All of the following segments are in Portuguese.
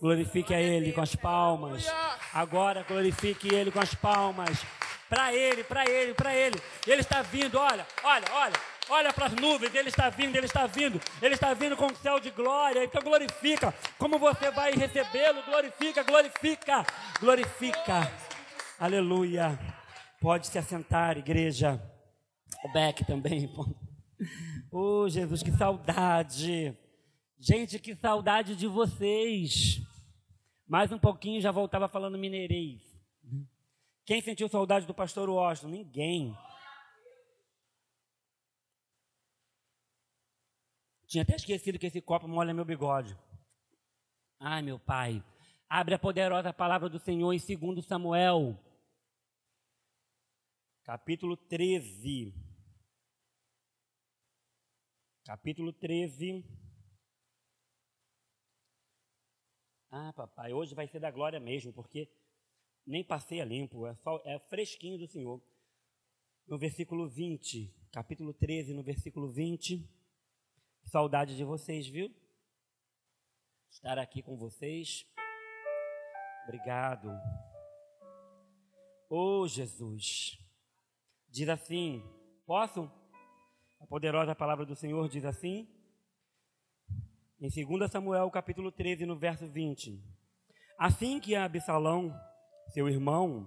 Glorifique a Ele com as palmas. Agora glorifique Ele com as palmas. Para Ele, para Ele, para Ele. Ele está vindo, olha, olha, olha. Olha para as nuvens, Ele está vindo, Ele está vindo, Ele está vindo com o céu de glória. Então glorifica. Como você vai recebê-lo? Glorifica, glorifica, glorifica. Aleluia. Pode se assentar, igreja. O Beck também. Oh, Jesus, que saudade. Gente, que saudade de vocês. Mais um pouquinho já voltava falando mineirês. Quem sentiu saudade do pastor Washington? Ninguém. Tinha até esquecido que esse copo molha meu bigode. Ai, meu pai. Abre a poderosa palavra do Senhor em 2 Samuel, capítulo 13. Capítulo 13. Ah, papai, hoje vai ser da glória mesmo, porque nem passei a limpo, é, só, é fresquinho do Senhor. No versículo 20, capítulo 13, no versículo 20. Saudade de vocês, viu? Estar aqui com vocês. Obrigado. Oh, Jesus. Diz assim: Posso? A poderosa palavra do Senhor diz assim: em 2 Samuel, capítulo 13, no verso 20. Assim que Absalão, seu irmão,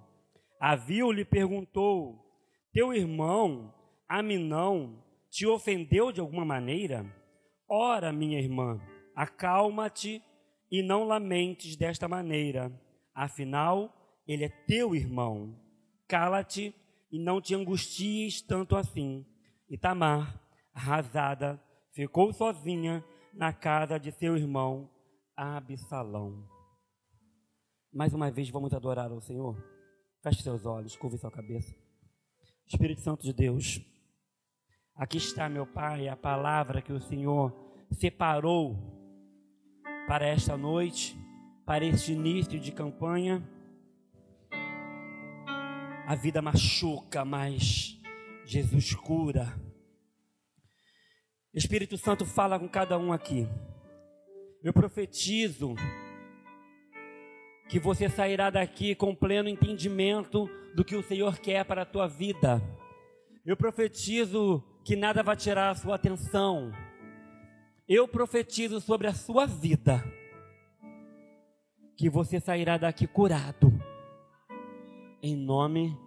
a viu, lhe perguntou: Teu irmão, Aminão, te ofendeu de alguma maneira? Ora, minha irmã, acalma-te e não lamentes desta maneira. Afinal, ele é teu irmão. Cala-te e não te angusties tanto assim. E Tamar, arrasada, ficou sozinha na casa de seu irmão Absalão. Mais uma vez vamos adorar ao Senhor. Feche seus olhos, curve sua cabeça. Espírito Santo de Deus, Aqui está, meu Pai, a palavra que o Senhor separou para esta noite, para este início de campanha. A vida machuca, mas Jesus cura. Espírito Santo fala com cada um aqui. Eu profetizo que você sairá daqui com pleno entendimento do que o Senhor quer para a tua vida. Eu profetizo que nada vai tirar a sua atenção. Eu profetizo sobre a sua vida que você sairá daqui curado. Em nome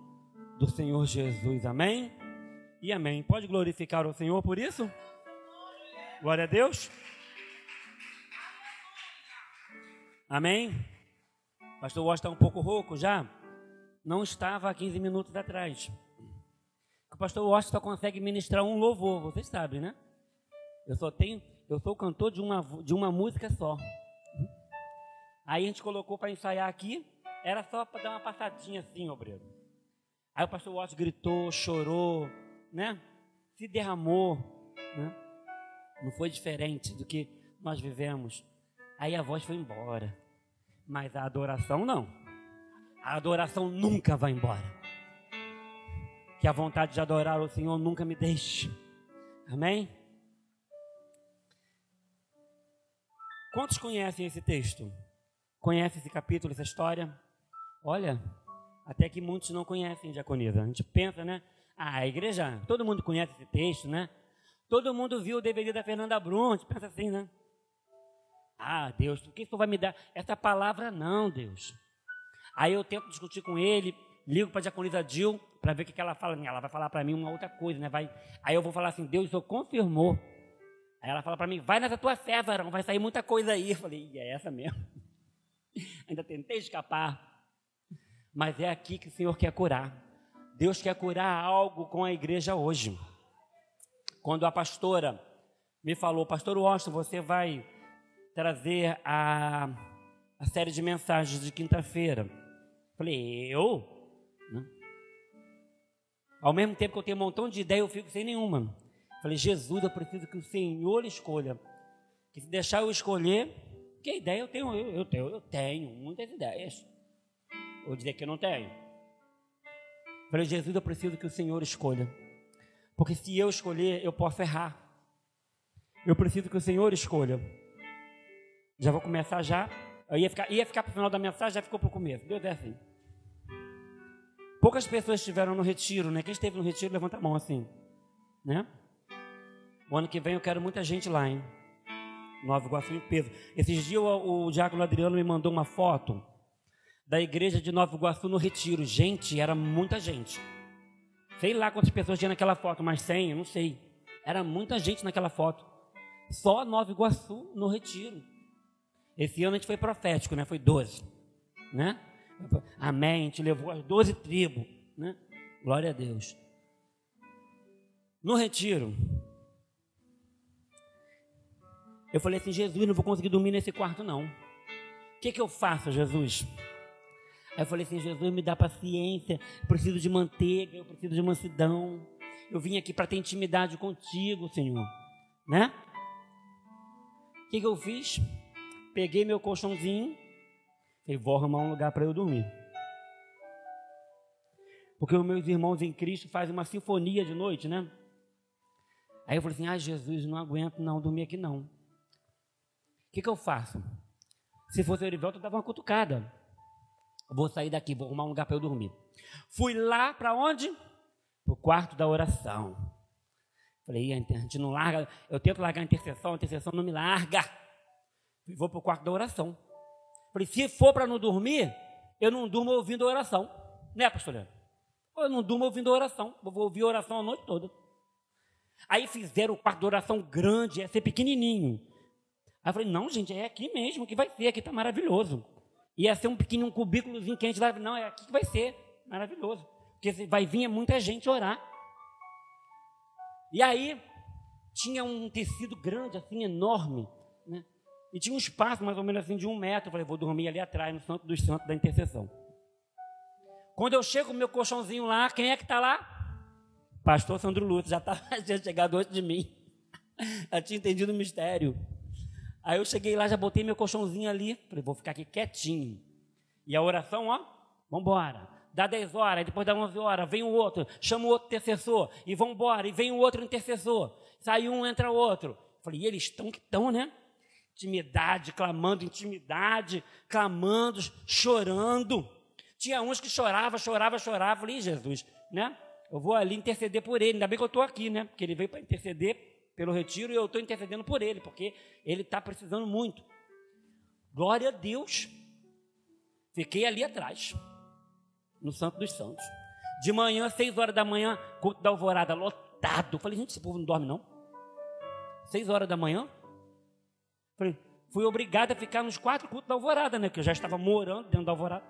do Senhor Jesus. Amém? E amém. Pode glorificar o Senhor por isso? Glória a Deus. Amém? Pastor Washington está um pouco rouco já. Não estava há 15 minutos atrás pastor Washington só consegue ministrar um louvor, vocês sabem, né? Eu só tenho, eu sou cantor de uma, de uma música só. Aí a gente colocou para ensaiar aqui, era só para dar uma passadinha assim, obreiro. Aí o pastor Washington gritou, chorou, né? Se derramou, né? Não foi diferente do que nós vivemos. Aí a voz foi embora. Mas a adoração não. A adoração nunca vai embora que a vontade de adorar o Senhor nunca me deixe. Amém? Quantos conhecem esse texto? Conhecem esse capítulo, essa história? Olha, até que muitos não conhecem diaconisa. A gente pensa, né? Ah, a igreja, todo mundo conhece esse texto, né? Todo mundo viu o DVD da Fernanda Brum, pensa assim, né? Ah, Deus, o que isso vai me dar? Essa palavra não, Deus. Aí eu tento discutir com ele, ligo para a diaconisa Dil para ver o que, ela fala. Ela vai falar para mim uma outra coisa, né? Vai, aí eu vou falar assim, Deus, eu confirmou. Aí ela fala para mim, vai nessa tua fé, varão, vai sair muita coisa aí. Eu falei, e é essa mesmo. Ainda tentei escapar. Mas é aqui que o Senhor quer curar. Deus quer curar algo com a igreja hoje. Quando a pastora me falou, pastor Washington, você vai trazer a, a série de mensagens de quinta-feira. Falei, eu? Né? Ao mesmo tempo que eu tenho um montão de ideia, eu fico sem nenhuma. Falei, Jesus, eu preciso que o Senhor escolha. Que se deixar eu escolher, que ideia eu tenho? Eu, eu tenho, eu tenho muitas ideias. Ou dizer que eu não tenho. Falei, Jesus, eu preciso que o Senhor escolha. Porque se eu escolher, eu posso errar. Eu preciso que o Senhor escolha. Já vou começar já Eu ia ficar, ia ficar para o final da mensagem, já ficou para o começo. Deus é assim. Poucas pessoas estiveram no retiro, né? Quem esteve no retiro, levanta a mão assim, né? O ano que vem eu quero muita gente lá, hein? Nova Iguaçu em peso. Esses dias o, o Diácono Adriano me mandou uma foto da igreja de Nova Iguaçu no retiro. Gente, era muita gente. Sei lá quantas pessoas tinha naquela foto, mas 100, eu não sei. Era muita gente naquela foto. Só Nova Iguaçu no retiro. Esse ano a gente foi profético, né? Foi 12, né? Amém. A gente levou as 12 tribos, né? Glória a Deus. No retiro, eu falei assim, Jesus, não vou conseguir dormir nesse quarto não. O que, que eu faço, Jesus? Aí eu falei assim, Jesus, me dá paciência, eu preciso de manteiga, eu preciso de mansidão. Eu vim aqui para ter intimidade contigo, Senhor. Né? O que, que eu fiz? Peguei meu colchãozinho e vou arrumar um lugar para eu dormir. Porque os meus irmãos em Cristo fazem uma sinfonia de noite, né? Aí eu falei assim, ah, Jesus, não aguento não dormir aqui não. O que, que eu faço? Se fosse o Erivelto, eu dava uma cutucada. Vou sair daqui, vou arrumar um lugar para eu dormir. Fui lá para onde? Para o quarto da oração. Falei, a gente não larga, eu tento largar a intercessão, a intercessão não me larga. Vou para o quarto da oração. Falei, se for para não dormir, eu não durmo ouvindo a oração. Né, pastor? Eu não durmo ouvindo a oração. Vou ouvir a oração a noite toda. Aí fizeram o quarto de oração grande, ia ser pequenininho. Aí eu falei, não, gente, é aqui mesmo que vai ser, aqui está maravilhoso. Ia ser um pequeno um cubículozinho que a gente não, é aqui que vai ser, maravilhoso. Porque vai vir muita gente orar. E aí, tinha um tecido grande, assim, enorme, né? E tinha um espaço mais ou menos assim de um metro. Eu falei, vou dormir ali atrás, no Santo dos Santos da Intercessão. Quando eu chego meu colchãozinho lá, quem é que está lá? Pastor Sandro Lúcio, já estava já chegado antes de mim. Já tinha entendido o mistério. Aí eu cheguei lá, já botei meu colchãozinho ali, falei, vou ficar aqui quietinho. E a oração, ó, vamos embora. Dá 10 horas, depois dá 11 horas, vem o outro, chama o outro intercessor, e vão embora, e vem o outro intercessor. Sai um, entra outro. Falei, e eles estão que estão, né? Intimidade, clamando intimidade, clamando, chorando. Tinha uns que chorava, chorava, chorava. Falei, Jesus, né? Eu vou ali interceder por ele. Ainda bem que eu estou aqui, né? Porque ele veio para interceder pelo retiro e eu estou intercedendo por ele, porque ele está precisando muito. Glória a Deus. Fiquei ali atrás, no Santo dos Santos. De manhã, seis horas da manhã, culto da alvorada, lotado. Falei, gente, esse povo não dorme, não? Seis horas da manhã? Falei, fui obrigado a ficar nos quatro cultos da alvorada, né? Que eu já estava morando dentro da alvorada.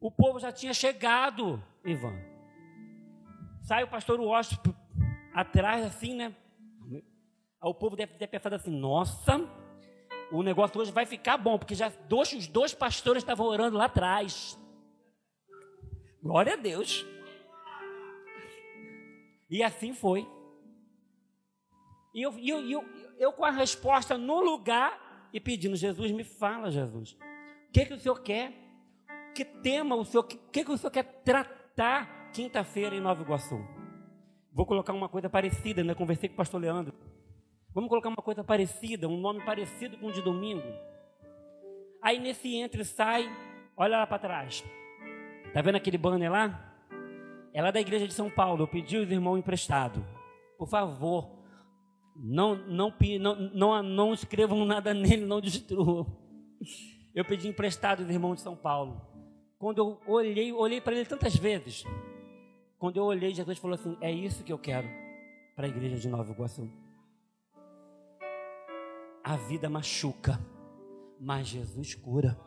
O povo já tinha chegado, Ivan. Sai o pastor Washington atrás, assim, né? O povo deve ter pensado assim: nossa, o negócio hoje vai ficar bom, porque já dois, os dois pastores estavam orando lá atrás. Glória a Deus. E assim foi. E eu, eu, eu, eu com a resposta no lugar e pedindo: Jesus, me fala, Jesus. O que, que o Senhor quer? Que tema o Senhor? O que, que, o Senhor quer tratar quinta-feira em Nova Iguaçu? Vou colocar uma coisa parecida, né? Conversei com o pastor Leandro. Vamos colocar uma coisa parecida, um nome parecido com o de domingo. Aí nesse entra e sai, olha lá para trás. Tá vendo aquele banner lá? É lá da igreja de São Paulo. Eu pedi os irmãos emprestado. Por favor, não, não, não, não, não escrevam nada nele, não destruam. Eu pedi emprestado os irmãos de São Paulo. Quando eu olhei, olhei para ele tantas vezes. Quando eu olhei, Jesus falou assim: É isso que eu quero para a igreja de Nova Iguaçu. A vida machuca, mas Jesus cura.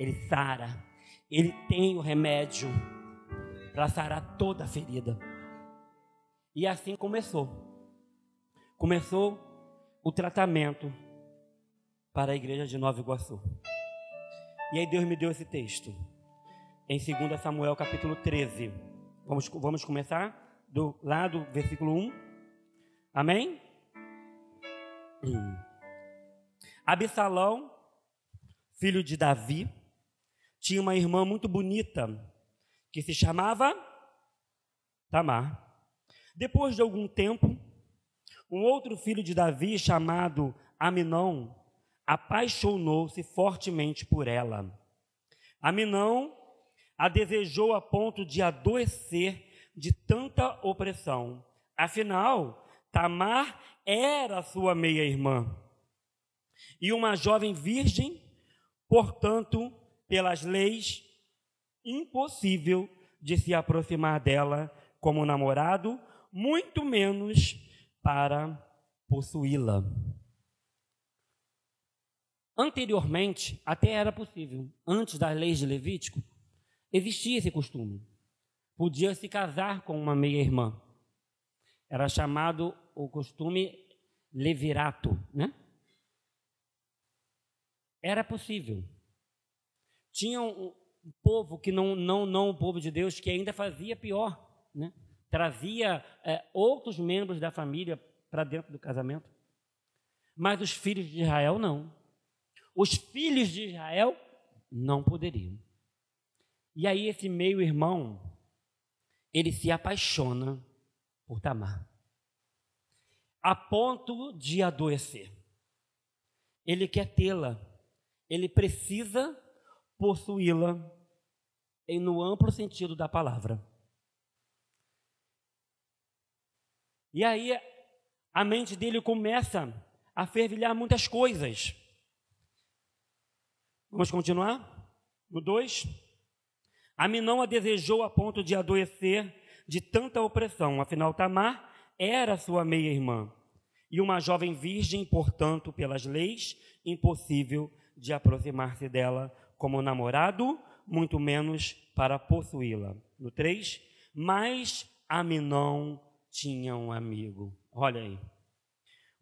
Ele sara. Ele tem o remédio para sarar toda a ferida. E assim começou. Começou o tratamento para a igreja de Nova Iguaçu. E aí Deus me deu esse texto. Em 2 Samuel capítulo 13 Vamos, vamos começar do lado, versículo 1. Amém? Absalão, filho de Davi, tinha uma irmã muito bonita que se chamava Tamar. Depois de algum tempo, um outro filho de Davi chamado Aminon apaixonou-se fortemente por ela. Aminão a desejou a ponto de adoecer de tanta opressão. Afinal, Tamar era sua meia-irmã. E uma jovem virgem, portanto, pelas leis, impossível de se aproximar dela como namorado, muito menos para possuí-la. Anteriormente, até era possível, antes das leis de Levítico, existia esse costume. Podia se casar com uma meia-irmã. Era chamado o costume levirato, né? Era possível. Tinha um, povo que não, não, não o povo de Deus, que ainda fazia pior, né? Trazia é, outros membros da família para dentro do casamento. Mas os filhos de Israel não. Os filhos de Israel não poderiam. E aí esse meio-irmão, ele se apaixona por Tamar. A ponto de adoecer. Ele quer tê-la. Ele precisa possuí-la no amplo sentido da palavra. E aí a mente dele começa a fervilhar muitas coisas. Vamos continuar? No 2. Aminão a desejou a ponto de adoecer de tanta opressão, afinal Tamar era sua meia-irmã, e uma jovem virgem, portanto, pelas leis, impossível de aproximar-se dela como namorado, muito menos para possuí-la. No 3, mas Aminão tinha um amigo. Olha aí.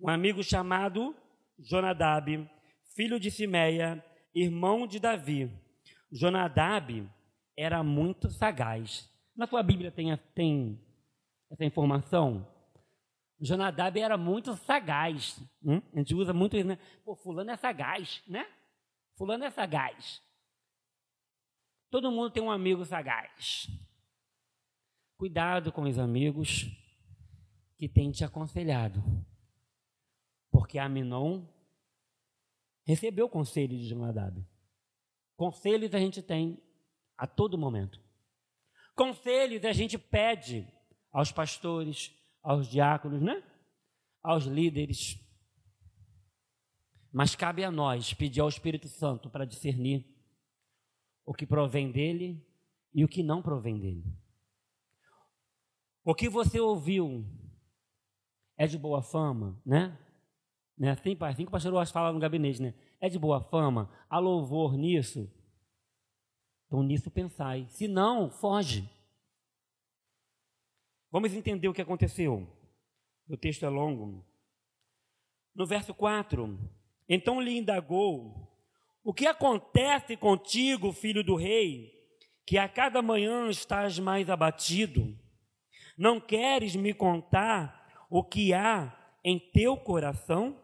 Um amigo chamado Jonadab, filho de Simeia, irmão de Davi. Jonadab era muito sagaz. Na sua Bíblia tem, tem essa informação? Jonadab era muito sagaz. Hum? A gente usa muito isso, né? Pô, fulano é sagaz, né? Fulano é sagaz. Todo mundo tem um amigo sagaz. Cuidado com os amigos que têm te aconselhado. Porque Aminon recebeu o conselho de Jonadab. Conselhos a gente tem a todo momento. Conselhos a gente pede aos pastores, aos diáconos, né? Aos líderes. Mas cabe a nós pedir ao Espírito Santo para discernir o que provém dele e o que não provém dele. O que você ouviu é de boa fama, né? Né? Assim, assim que o pastor Ross fala no gabinete, né? É de boa fama, há louvor nisso. Então nisso pensai. Se não, foge. Vamos entender o que aconteceu. O texto é longo. No verso 4, então lhe indagou: O que acontece contigo, filho do rei, que a cada manhã estás mais abatido? Não queres me contar o que há em teu coração?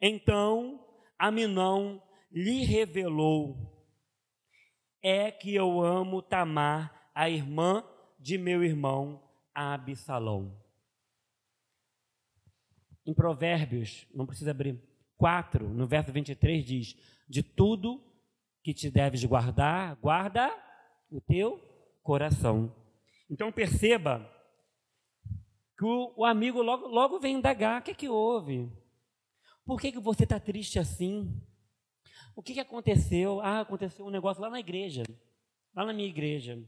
Então Aminão lhe revelou: É que eu amo Tamar, a irmã de meu irmão Absalão. Em Provérbios, não precisa abrir, 4, no verso 23 diz: De tudo que te deves guardar, guarda o teu coração. Então perceba que o, amigo logo, logo vem indagar: o que, é que houve? Por que, que você está triste assim? O que, que aconteceu? Ah, aconteceu um negócio lá na igreja, lá na minha igreja.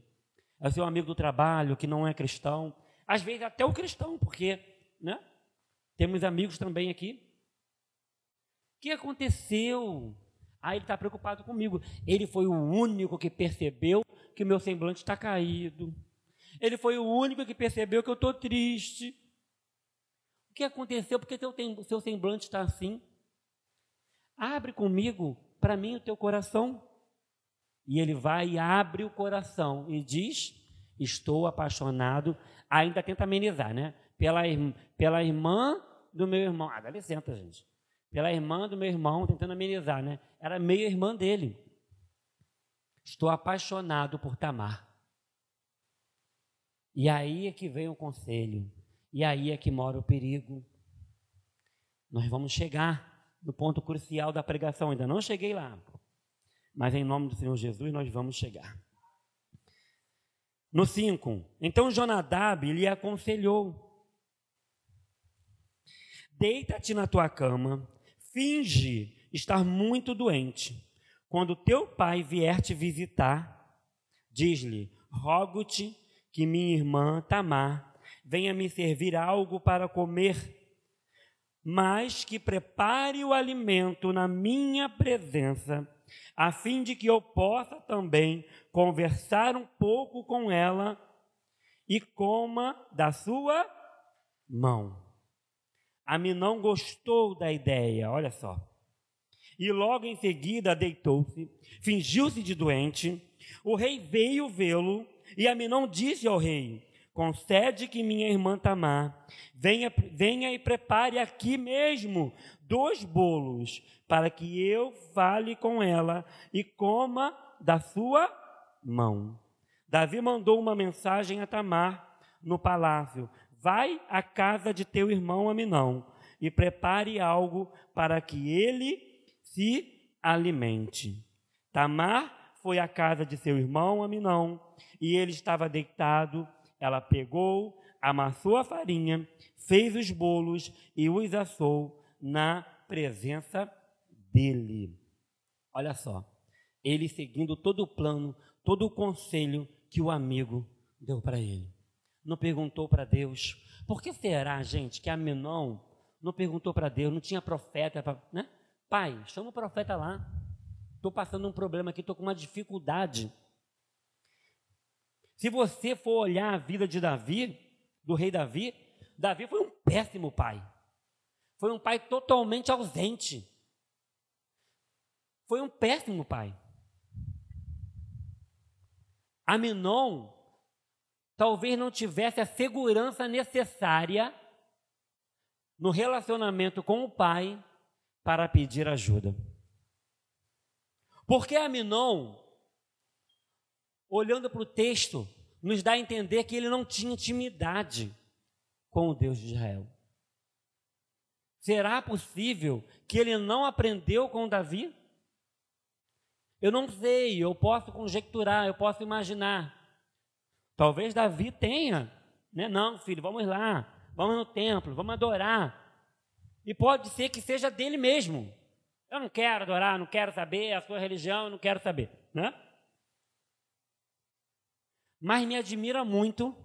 É seu amigo do trabalho que não é cristão. Às vezes até o cristão, porque né? temos amigos também aqui. O que aconteceu? Ah, ele está preocupado comigo. Ele foi o único que percebeu que o meu semblante está caído. Ele foi o único que percebeu que eu estou triste que aconteceu? Porque teu, seu semblante está assim? Abre comigo, para mim, o teu coração. E ele vai e abre o coração e diz: Estou apaixonado. Ainda tenta amenizar, né? Pela, pela irmã do meu irmão. Ah, dá licença, gente. Pela irmã do meu irmão, tentando amenizar, né? Era meio irmã dele. Estou apaixonado por Tamar. E aí é que vem o conselho. E aí é que mora o perigo. Nós vamos chegar no ponto crucial da pregação, ainda não cheguei lá. Mas em nome do Senhor Jesus nós vamos chegar. No 5, então Jonadab lhe aconselhou: Deita-te na tua cama, finge estar muito doente. Quando teu pai vier te visitar, diz-lhe: Rogo-te que minha irmã Tamar venha me servir algo para comer, mas que prepare o alimento na minha presença, a fim de que eu possa também conversar um pouco com ela e coma da sua mão. Aminão gostou da ideia, olha só. E logo em seguida deitou-se, fingiu-se de doente. O rei veio vê-lo e Aminão disse ao rei: Concede que minha irmã Tamar venha, venha e prepare aqui mesmo dois bolos, para que eu fale com ela e coma da sua mão. Davi mandou uma mensagem a Tamar no palácio: Vai à casa de teu irmão Aminão e prepare algo para que ele se alimente. Tamar foi à casa de seu irmão Aminão e ele estava deitado. Ela pegou, amassou a farinha, fez os bolos e os assou na presença dele. Olha só, ele seguindo todo o plano, todo o conselho que o amigo deu para ele. Não perguntou para Deus. Por que será, gente, que Aminon não perguntou para Deus, não tinha profeta, pra, né? Pai, chama o profeta lá. Estou passando um problema aqui, estou com uma dificuldade. Se você for olhar a vida de Davi, do rei Davi, Davi foi um péssimo pai. Foi um pai totalmente ausente. Foi um péssimo pai. Aminon talvez não tivesse a segurança necessária no relacionamento com o pai para pedir ajuda. Porque Aminon, olhando para o texto, nos dá a entender que ele não tinha intimidade com o Deus de Israel. Será possível que ele não aprendeu com Davi? Eu não sei, eu posso conjecturar, eu posso imaginar. Talvez Davi tenha, né? Não, filho, vamos lá, vamos no templo, vamos adorar. E pode ser que seja dele mesmo. Eu não quero adorar, não quero saber a sua religião, não quero saber, né? Mas me admira muito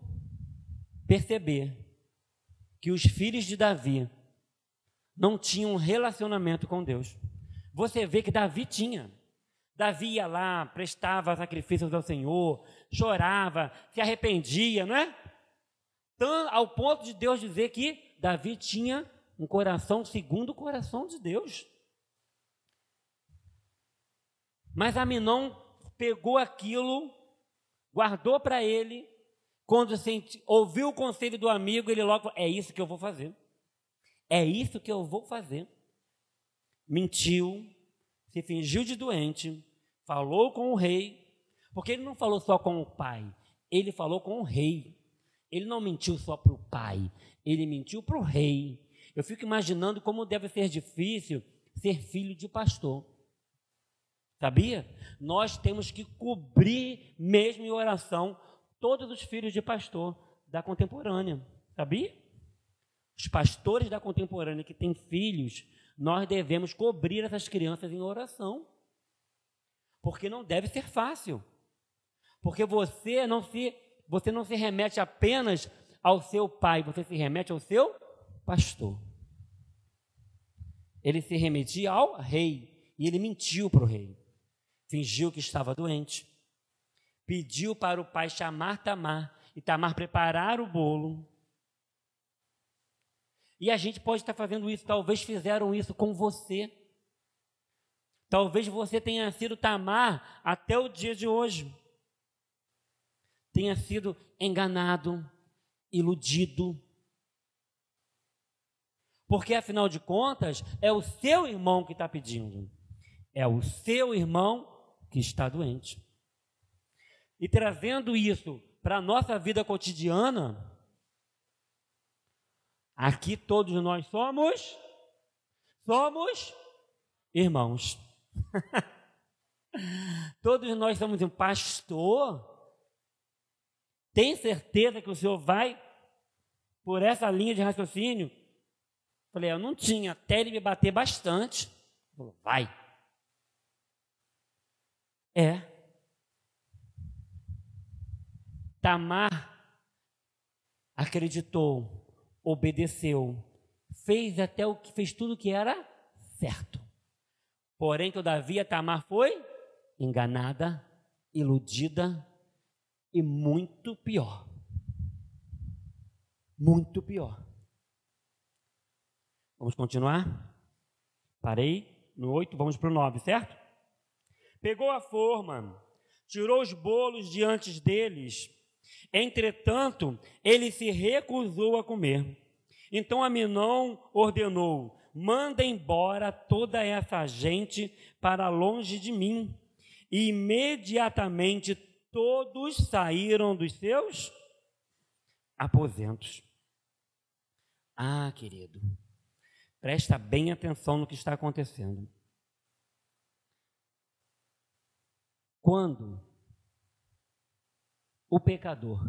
perceber que os filhos de Davi não tinham um relacionamento com Deus. Você vê que Davi tinha. Davi ia lá, prestava sacrifícios ao Senhor, chorava, se arrependia, não é? Ao ponto de Deus dizer que Davi tinha um coração segundo o coração de Deus. Mas Aminon pegou aquilo, guardou para ele, quando senti, ouviu o conselho do amigo, ele logo É isso que eu vou fazer. É isso que eu vou fazer. Mentiu, se fingiu de doente, falou com o rei, porque ele não falou só com o pai, ele falou com o rei. Ele não mentiu só para o pai, ele mentiu para o rei. Eu fico imaginando como deve ser difícil ser filho de pastor. Sabia? Nós temos que cobrir, mesmo em oração, todos os filhos de pastor da contemporânea. Sabia? Os pastores da contemporânea que têm filhos nós devemos cobrir essas crianças em oração. Porque não deve ser fácil. Porque você não se você não se remete apenas ao seu pai, você se remete ao seu pastor. Ele se remetia ao rei e ele mentiu para o rei. Fingiu que estava doente. Pediu para o pai chamar Tamar e Tamar preparar o bolo e a gente pode estar fazendo isso, talvez fizeram isso com você. Talvez você tenha sido Tamar até o dia de hoje. Tenha sido enganado, iludido. Porque afinal de contas, é o seu irmão que está pedindo. É o seu irmão que está doente. E trazendo isso para a nossa vida cotidiana, Aqui todos nós somos somos irmãos. Todos nós somos um pastor. Tem certeza que o senhor vai por essa linha de raciocínio? Falei, eu não tinha, até ele me bater bastante. Vai. É. Tamar acreditou, obedeceu, fez até o que fez tudo que era certo. Porém, todavia, Tamar foi enganada, iludida e muito pior. Muito pior. Vamos continuar? Parei no 8, vamos para o 9, certo? Pegou a forma, tirou os bolos diante deles. Entretanto, ele se recusou a comer. Então Aminon ordenou: manda embora toda essa gente para longe de mim. E imediatamente todos saíram dos seus aposentos. Ah, querido, presta bem atenção no que está acontecendo. Quando o pecador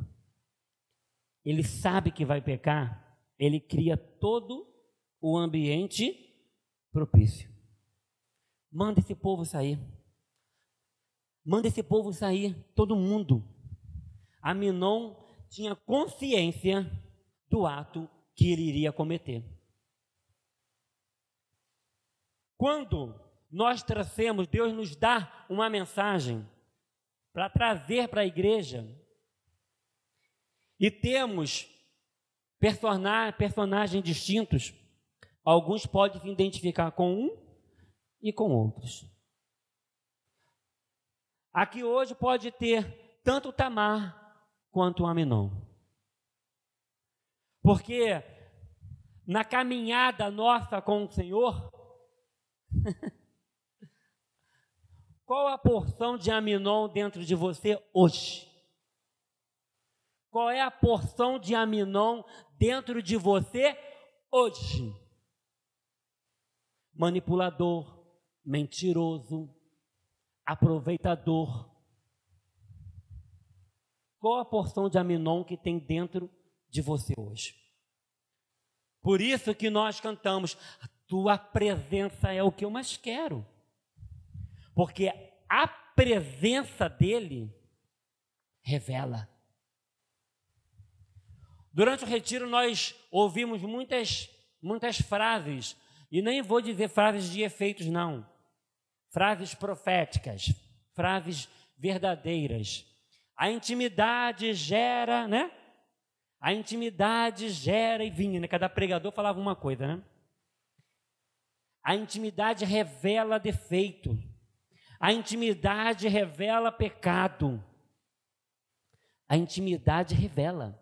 ele sabe que vai pecar, ele cria todo o ambiente propício. Manda esse povo sair. Manda esse povo sair, todo mundo. Aminon tinha consciência do ato que ele iria cometer. Quando nós trazemos, Deus nos dá uma mensagem para trazer para a igreja, e temos personagens distintos, alguns podem se identificar com um e com outros. Aqui hoje pode ter tanto Tamar quanto Aminon. Porque na caminhada nossa com o Senhor, qual a porção de Aminon dentro de você hoje? Qual é a porção de Aminon dentro de você hoje? Manipulador, mentiroso, aproveitador. Qual a porção de Aminon que tem dentro de você hoje? Por isso que nós cantamos: A tua presença é o que eu mais quero. Porque a presença dele revela. Durante o retiro nós ouvimos muitas muitas frases, e nem vou dizer frases de efeitos não frases proféticas, frases verdadeiras. A intimidade gera, né? A intimidade gera e vinha, né? Cada pregador falava uma coisa, né? A intimidade revela defeito. A intimidade revela pecado. A intimidade revela.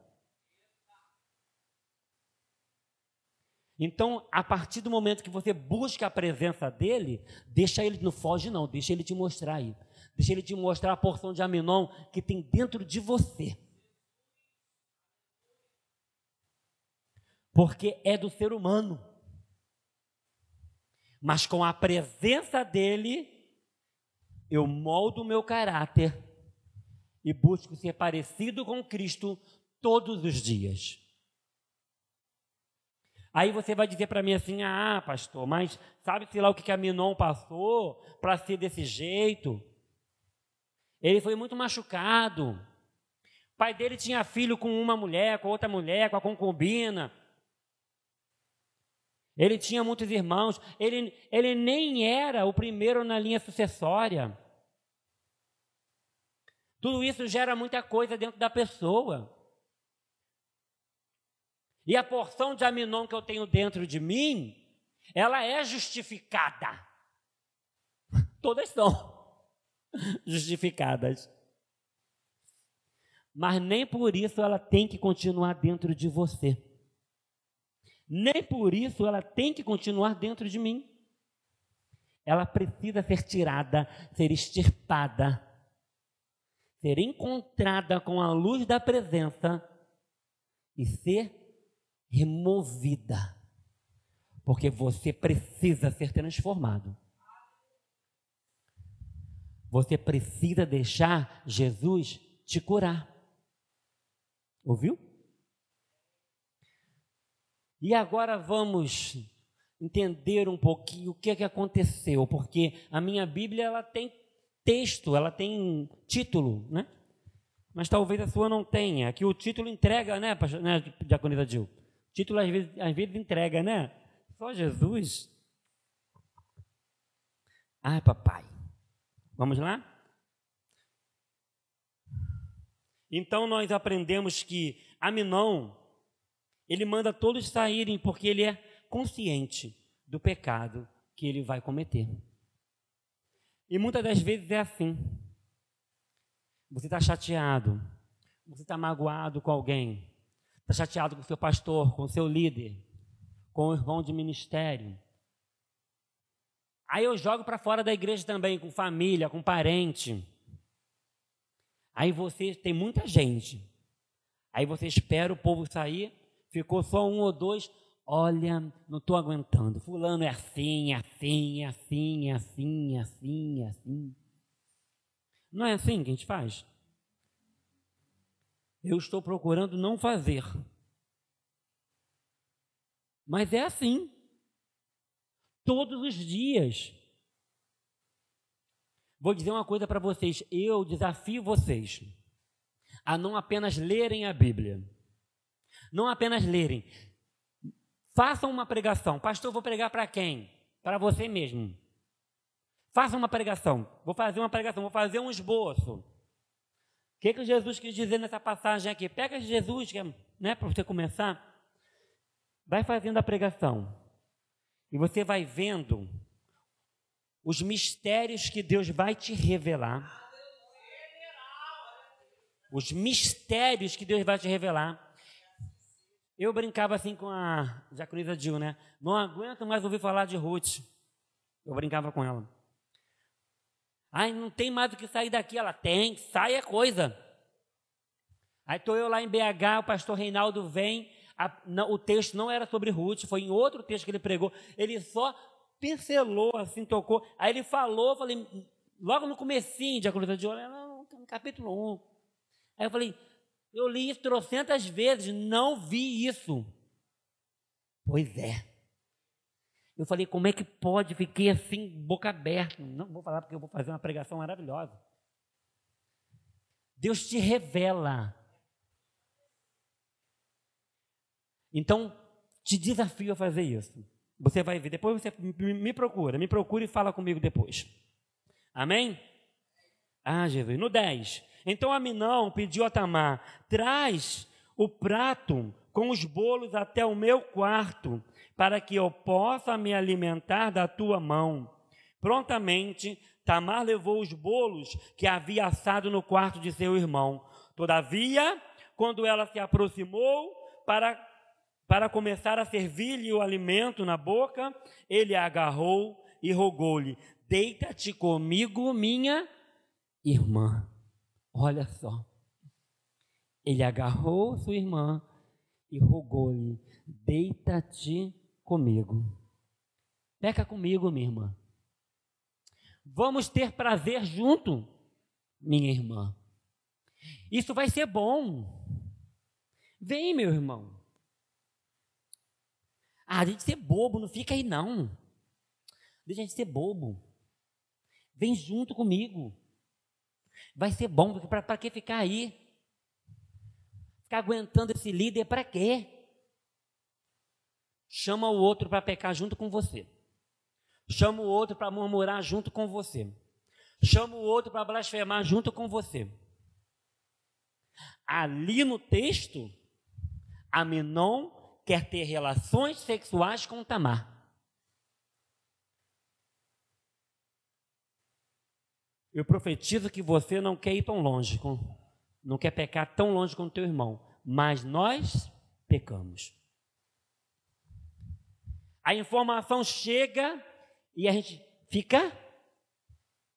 Então, a partir do momento que você busca a presença dele, deixa ele, não foge não, deixa ele te mostrar aí. Deixa ele te mostrar a porção de Aminon que tem dentro de você. Porque é do ser humano. Mas com a presença dele, eu moldo o meu caráter e busco ser parecido com Cristo todos os dias. Aí você vai dizer para mim assim: ah, pastor, mas sabe-se lá o que, a Minon passou para ser desse jeito? Ele foi muito machucado. O pai dele tinha filho com uma mulher, com outra mulher, com a concubina. Ele tinha muitos irmãos. Ele, ele nem era o primeiro na linha sucessória. Tudo isso gera muita coisa dentro da pessoa. E a porção de Aminon que eu tenho dentro de mim, ela é justificada. Todas são justificadas. Mas nem por isso ela tem que continuar dentro de você. Nem por isso ela tem que continuar dentro de mim. Ela precisa ser tirada, ser extirpada, ser encontrada com a luz da presença e ser removida. Porque você precisa ser transformado. Você precisa deixar Jesus te curar. Ouviu? E agora vamos entender um pouquinho o que é que aconteceu, porque a minha Bíblia ela tem texto, ela tem título, né? Mas talvez a sua não tenha. Aqui o título entrega, né, né Diaconisa Dil? O título às vezes, às vezes entrega, né? Só Jesus. Ah, papai. Vamos lá? Então nós aprendemos que Aminon, ele manda todos saírem porque ele é consciente do pecado que ele vai cometer. E muitas das vezes é assim. Você está chateado, você está magoado com alguém, está chateado com o seu pastor, com o seu líder, com o irmão de ministério. Aí eu jogo para fora da igreja também, com família, com parente. Aí você tem muita gente. Aí você espera o povo sair, ficou só um ou dois. Olha, não estou aguentando. Fulano é assim, é assim, é assim, é assim, é assim, é assim. Não é assim que a gente faz? Eu estou procurando não fazer. Mas é assim todos os dias. Vou dizer uma coisa para vocês: eu desafio vocês a não apenas lerem a Bíblia, não apenas lerem, façam uma pregação. Pastor, vou pregar para quem? Para você mesmo. Faça uma pregação. Vou fazer uma pregação, vou fazer um esboço. O que, que Jesus quis dizer nessa passagem aqui? Pega Jesus, né, para você começar. Vai fazendo a pregação. E você vai vendo os mistérios que Deus vai te revelar. Os mistérios que Deus vai te revelar. Eu brincava assim com a Jaconisa Dil, né? Não aguento mais ouvir falar de Ruth. Eu brincava com ela. Ai, não tem mais o que sair daqui. Ela tem, sai é coisa. Aí estou eu lá em BH, o pastor Reinaldo vem a, não, o texto não era sobre Ruth, foi em outro texto que ele pregou. Ele só pincelou, assim, tocou. Aí ele falou, falei, logo no comecinho de A Cruz de Ouro, no capítulo 1. Aí eu falei, eu li isso trocentas vezes, não vi isso. Pois é. Eu falei, como é que pode? Fiquei assim, boca aberta. Não vou falar porque eu vou fazer uma pregação maravilhosa. Deus te revela Então, te desafio a fazer isso. Você vai ver, depois você me procura, me procura e fala comigo depois. Amém? Ah, Jesus. No 10. Então Aminão pediu a Tamar: traz o prato com os bolos até o meu quarto, para que eu possa me alimentar da tua mão. Prontamente, Tamar levou os bolos que havia assado no quarto de seu irmão. Todavia, quando ela se aproximou para para começar a servir-lhe o alimento na boca, ele a agarrou e rogou-lhe: Deita-te comigo, minha irmã. Olha só. Ele agarrou sua irmã e rogou-lhe: Deita-te comigo. Peca comigo, minha irmã. Vamos ter prazer junto, minha irmã. Isso vai ser bom. Vem, meu irmão. Ah, deixa de ser bobo, não fica aí não. Deixa de ser bobo. Vem junto comigo. Vai ser bom, para que ficar aí? Ficar aguentando esse líder para quê? Chama o outro para pecar junto com você. Chama o outro para murmurar junto com você. Chama o outro para blasfemar junto com você. Ali no texto, Aminon quer ter relações sexuais com Tamar. Eu profetizo que você não quer ir tão longe, com, não quer pecar tão longe com o teu irmão, mas nós pecamos. A informação chega e a gente fica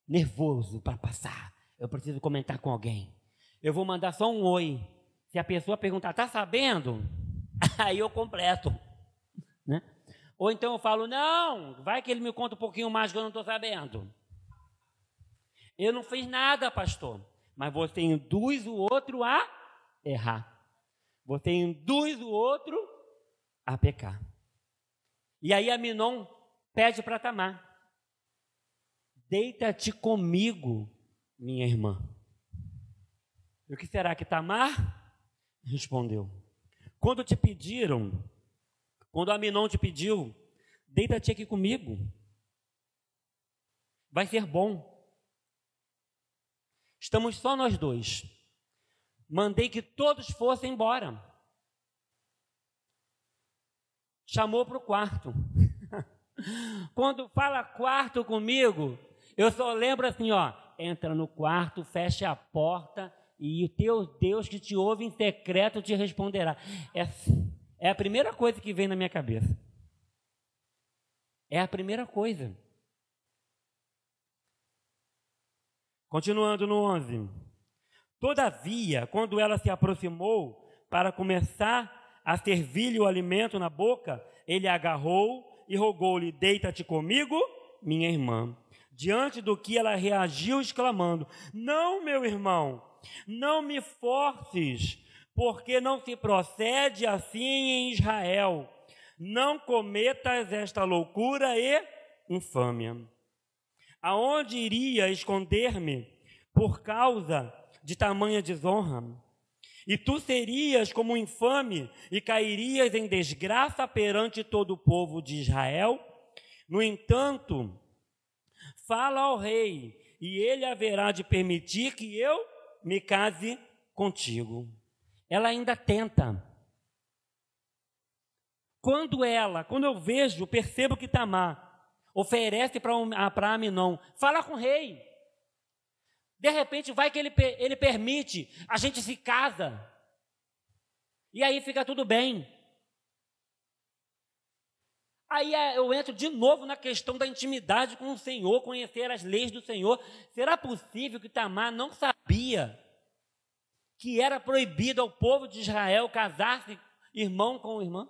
nervoso para passar. Eu preciso comentar com alguém. Eu vou mandar só um oi. Se a pessoa perguntar, está sabendo? Aí eu completo. Né? Ou então eu falo, não, vai que ele me conta um pouquinho mais que eu não estou sabendo. Eu não fiz nada, pastor. Mas você induz o outro a errar. Você induz o outro a pecar. E aí Aminon pede para Tamar: Deita-te comigo, minha irmã. E o que será que Tamar respondeu? Quando te pediram, quando Aminon te pediu, deita-te aqui comigo. Vai ser bom. Estamos só nós dois. Mandei que todos fossem embora. Chamou para o quarto. Quando fala quarto comigo, eu só lembro assim, ó, entra no quarto, fecha a porta e o teu Deus que te ouve em secreto te responderá. É, é a primeira coisa que vem na minha cabeça. É a primeira coisa. Continuando no 11. Todavia, quando ela se aproximou para começar a servir-lhe o alimento na boca, ele agarrou e rogou-lhe: Deita-te comigo, minha irmã. Diante do que ela reagiu, exclamando: Não, meu irmão, não me forces, porque não se procede assim em Israel. Não cometas esta loucura e infâmia. Aonde iria esconder-me por causa de tamanha desonra? E tu serias como um infame e cairias em desgraça perante todo o povo de Israel? No entanto, fala ao rei, e ele haverá de permitir que eu me case contigo. Ela ainda tenta. Quando ela, quando eu vejo, percebo que Tamar oferece para Aminon, fala com o rei. De repente vai que ele, ele permite, a gente se casa. E aí fica tudo bem. Aí é, eu entro de novo na questão da intimidade com o Senhor, conhecer as leis do Senhor. Será possível que Tamar não sabia que era proibido ao povo de Israel casar-se irmão com irmã?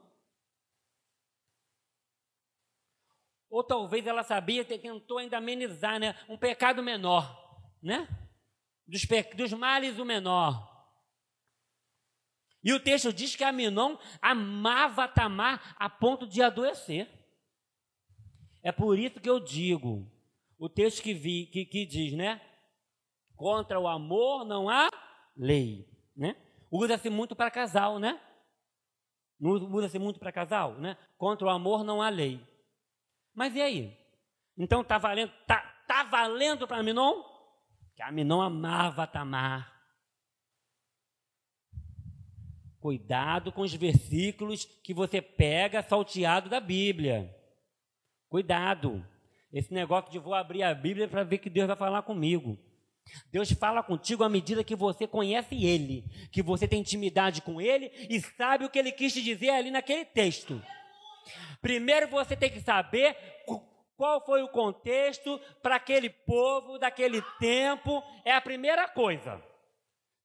Ou talvez ela sabia, tentou ainda amenizar, né? Um pecado menor, né? Dos, pe... dos males o menor. E o texto diz que Aminon amava Tamar a ponto de adoecer. É por isso que eu digo, o texto que, vi, que, que diz, né? Contra o amor não há lei, né? Usa-se muito para casal, né? Usa-se muito para casal, né? Contra o amor não há lei. Mas e aí? Então tá valendo, tá, tá valendo para Aminon? Que Aminon amava Tamar. Cuidado com os versículos que você pega salteado da Bíblia. Cuidado. Esse negócio de vou abrir a Bíblia para ver que Deus vai falar comigo. Deus fala contigo à medida que você conhece Ele, que você tem intimidade com Ele e sabe o que Ele quis te dizer ali naquele texto. Primeiro você tem que saber qual foi o contexto para aquele povo daquele tempo, é a primeira coisa.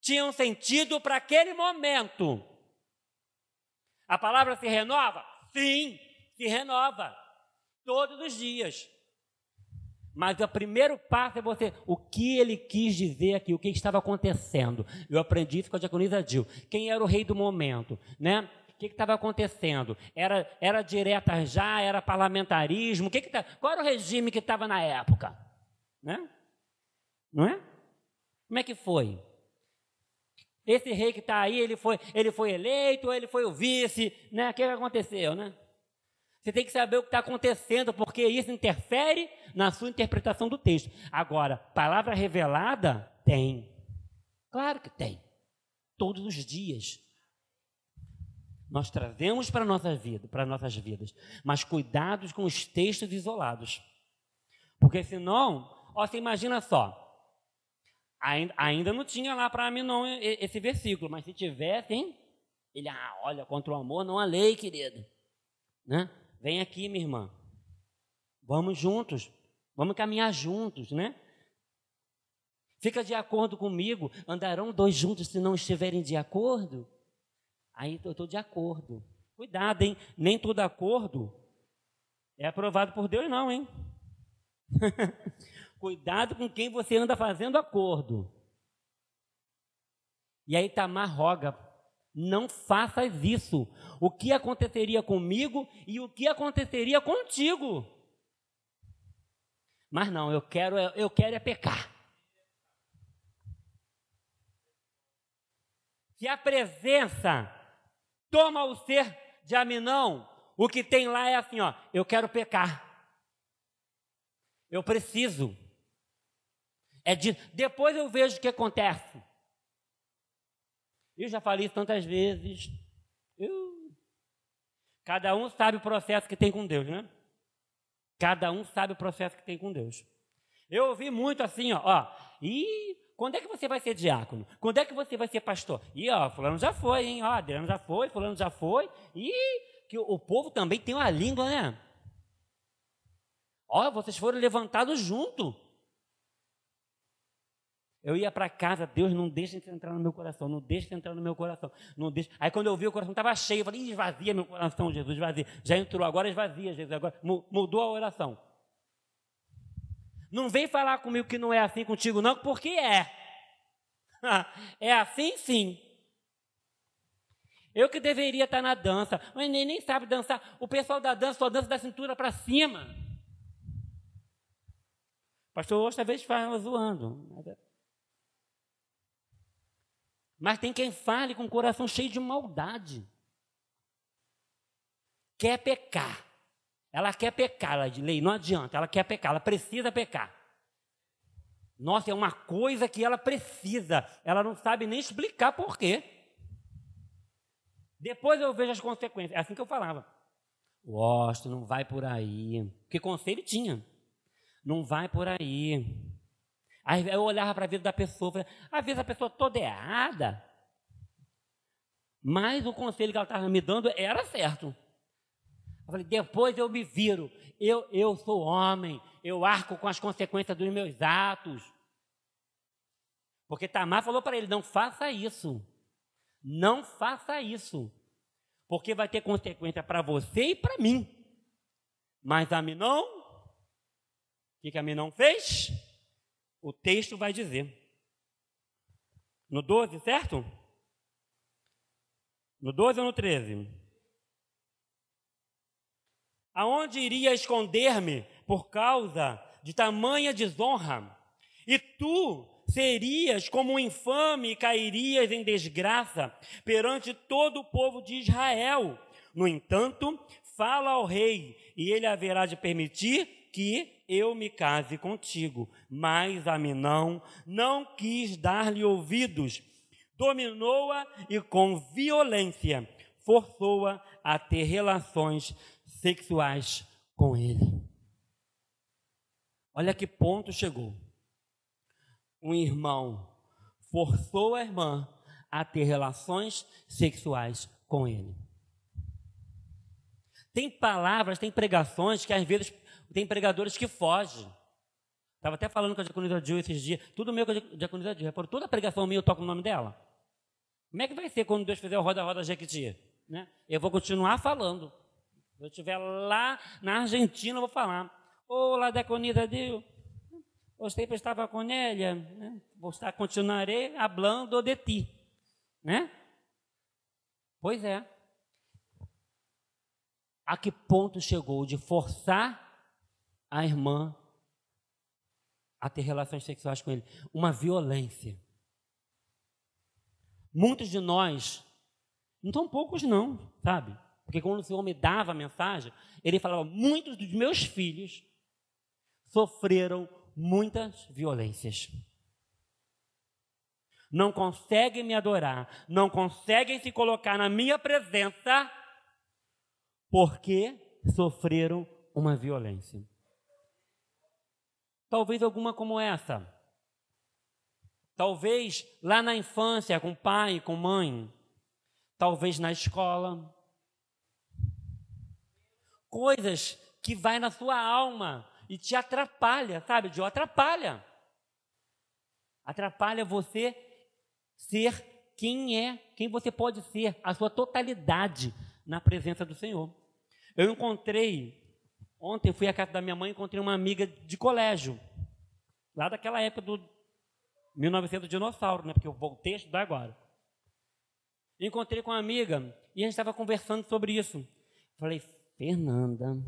Tinha um sentido para aquele momento. A palavra se renova? Sim, se renova. Todos os dias. Mas o primeiro passo é você, o que ele quis dizer aqui, o que estava acontecendo. Eu aprendi isso com a diaconisa Dil. Quem era o rei do momento, né? Que estava acontecendo? Era, era direta já? Era parlamentarismo? Que que tá, qual era o regime que estava na época? Né? Não é? Como é que foi? Esse rei que está aí, ele foi, ele foi eleito, ele foi o vice, né? O que aconteceu, né? Você tem que saber o que está acontecendo, porque isso interfere na sua interpretação do texto. Agora, palavra revelada tem. Claro que tem. Todos os dias. Nós trazemos para nossa vida, para nossas vidas, mas cuidados com os textos isolados. Porque senão, ó, você imagina só, Ainda, ainda não tinha lá para Aminon esse versículo, mas se tivesse, hein? Ele, ah, olha, contra o amor não há lei, querida. Né? Vem aqui, minha irmã. Vamos juntos. Vamos caminhar juntos, né? Fica de acordo comigo. Andarão dois juntos se não estiverem de acordo? Aí eu estou de acordo. Cuidado, hein? Nem todo acordo é aprovado por Deus, não, hein? Cuidado com quem você anda fazendo acordo. E aí Tamar roga: não faças isso. O que aconteceria comigo e o que aconteceria contigo? Mas não, eu quero, eu quero é pecar. Se a presença toma o ser de Aminão, o que tem lá é assim, ó, eu quero pecar. Eu preciso. É de, depois eu vejo o que acontece. Eu já falei isso tantas vezes. Eu, cada um sabe o processo que tem com Deus, né? Cada um sabe o processo que tem com Deus. Eu ouvi muito assim, ó, ó e quando é que você vai ser diácono? Quando é que você vai ser pastor? E ó, fulano já foi, hein? Ó, Adriano já foi, fulano já foi. E que o povo também tem uma língua, né? Ó, vocês foram levantados junto. Eu ia para casa, Deus não deixa de entrar no meu coração, não deixa de entrar no meu coração, não deixa. Aí quando eu vi o coração estava cheio, eu falei, esvazia meu coração, Jesus, esvazia. Já entrou, agora esvazia, Jesus, agora mudou a oração. Não vem falar comigo que não é assim contigo, não, porque é. é assim sim. Eu que deveria estar na dança, mas nem, nem sabe dançar. O pessoal da dança só dança da cintura para cima. Pastor hoje talvez fala zoando. Mas tem quem fale com o coração cheio de maldade. Quer pecar. Ela quer pecar, ela de lei, não adianta, ela quer pecar, ela precisa pecar. Nossa, é uma coisa que ela precisa, ela não sabe nem explicar por quê. Depois eu vejo as consequências, é assim que eu falava. Gosto, não vai por aí. Que conselho tinha? Não vai por aí. Aí eu olhava para a vida da pessoa, falei, às vezes a pessoa toda errada, mas o conselho que ela estava me dando era certo. Eu falei, depois eu me viro, eu, eu sou homem, eu arco com as consequências dos meus atos. Porque Tamar falou para ele: não faça isso, não faça isso, porque vai ter consequência para você e para mim. Mas a Minon, o que, que a Minon fez? o texto vai dizer. No 12, certo? No 12 ou no 13? Aonde iria esconder-me por causa de tamanha desonra? E tu serias como um infame e cairias em desgraça perante todo o povo de Israel. No entanto, fala ao rei, e ele haverá de permitir que eu me case contigo. Mas Aminão não quis dar-lhe ouvidos, dominou-a e com violência forçou-a a ter relações sexuais com ele. Olha que ponto chegou. Um irmão forçou a irmã a ter relações sexuais com ele. Tem palavras, tem pregações que às vezes tem pregadores que fogem. Estava até falando com a diaconisa Jill esses dias. Tudo meu com a diaconisa Jill. Toda pregação minha eu toco o nome dela. Como é que vai ser quando Deus fizer o Roda Roda Jequiti? Né? Eu vou continuar falando. Eu estiver lá na Argentina, eu vou falar. Olá, diaconisa Jill. Você estava com ela. Né? Estar, continuarei falando de ti. Né? Pois é. A que ponto chegou de forçar a irmã a ter relações sexuais com ele. Uma violência. Muitos de nós, não são poucos não, sabe? Porque quando o Senhor me dava a mensagem, ele falava: muitos dos meus filhos sofreram muitas violências. Não conseguem me adorar, não conseguem se colocar na minha presença, porque sofreram uma violência. Talvez alguma como essa. Talvez lá na infância, com pai, com mãe. Talvez na escola. Coisas que vai na sua alma e te atrapalha, sabe? De atrapalha. Atrapalha você ser quem é, quem você pode ser, a sua totalidade na presença do Senhor. Eu encontrei Ontem fui à casa da minha mãe encontrei uma amiga de colégio. Lá daquela época do 1900 dinossauro, né? Porque eu voltei a estudar agora. Encontrei com uma amiga e a gente estava conversando sobre isso. Falei, Fernanda,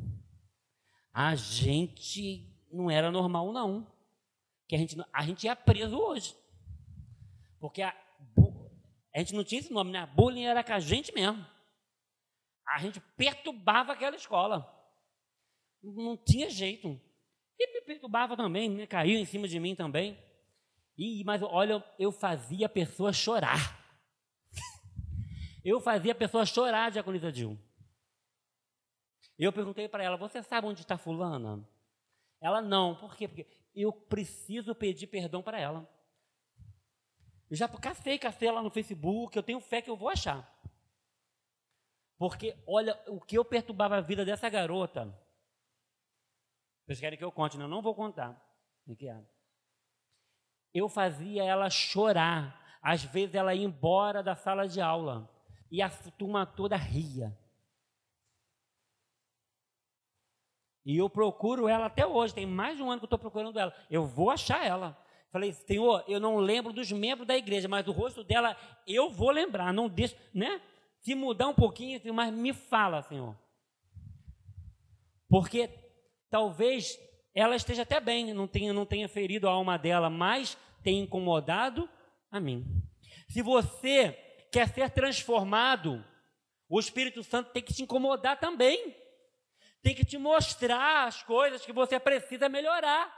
a gente não era normal, não. Que a gente, a gente ia preso hoje. Porque a, a gente não tinha esse nome, né? Bullying era com a gente mesmo. A gente perturbava aquela escola. Não tinha jeito. E me perturbava também, né? caiu em cima de mim também. E, mas olha, eu fazia a pessoa chorar. eu fazia a pessoa chorar, Diaconisa Dil. Eu perguntei para ela: Você sabe onde está Fulana? Ela não. Por quê? Porque eu preciso pedir perdão para ela. Eu já cacei, cacei lá no Facebook, eu tenho fé que eu vou achar. Porque, olha, o que eu perturbava a vida dessa garota. Vocês querem que eu conte? Não, eu não vou contar. Eu fazia ela chorar. Às vezes ela ia embora da sala de aula. E a turma toda ria. E eu procuro ela até hoje. Tem mais de um ano que eu estou procurando ela. Eu vou achar ela. Falei, Senhor, eu não lembro dos membros da igreja, mas do rosto dela eu vou lembrar. Não deixa, né? Se mudar um pouquinho, mas me fala, Senhor. Porque talvez ela esteja até bem, não tenha, não tenha ferido a alma dela, mas tem incomodado a mim. Se você quer ser transformado, o Espírito Santo tem que te incomodar também. Tem que te mostrar as coisas que você precisa melhorar.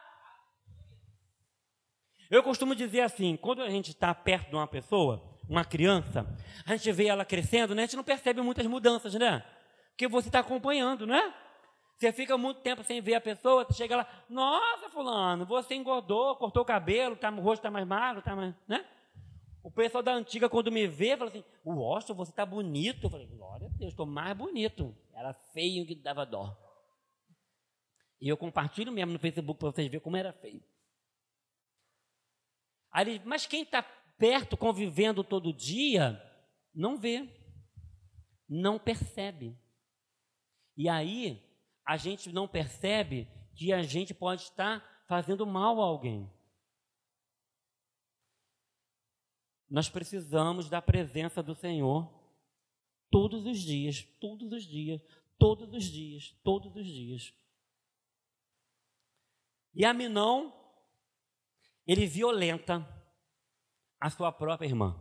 Eu costumo dizer assim: quando a gente está perto de uma pessoa, uma criança, a gente vê ela crescendo, né? a gente não percebe muitas mudanças, né? Porque você está acompanhando, né? Você fica muito tempo sem ver a pessoa, você chega lá, nossa, fulano, você engordou, cortou o cabelo, tá, o rosto está mais magro, tá mais, né? O pessoal da antiga, quando me vê, fala assim, o Washington, você está bonito. Eu falei, glória a Deus, estou mais bonito. Era feio que dava dó. E eu compartilho mesmo no Facebook para vocês verem como era feio. Aí, mas quem está perto, convivendo todo dia, não vê, não percebe. E aí, a gente não percebe que a gente pode estar fazendo mal a alguém. Nós precisamos da presença do Senhor todos os dias, todos os dias, todos os dias, todos os dias. E a Minão ele violenta a sua própria irmã.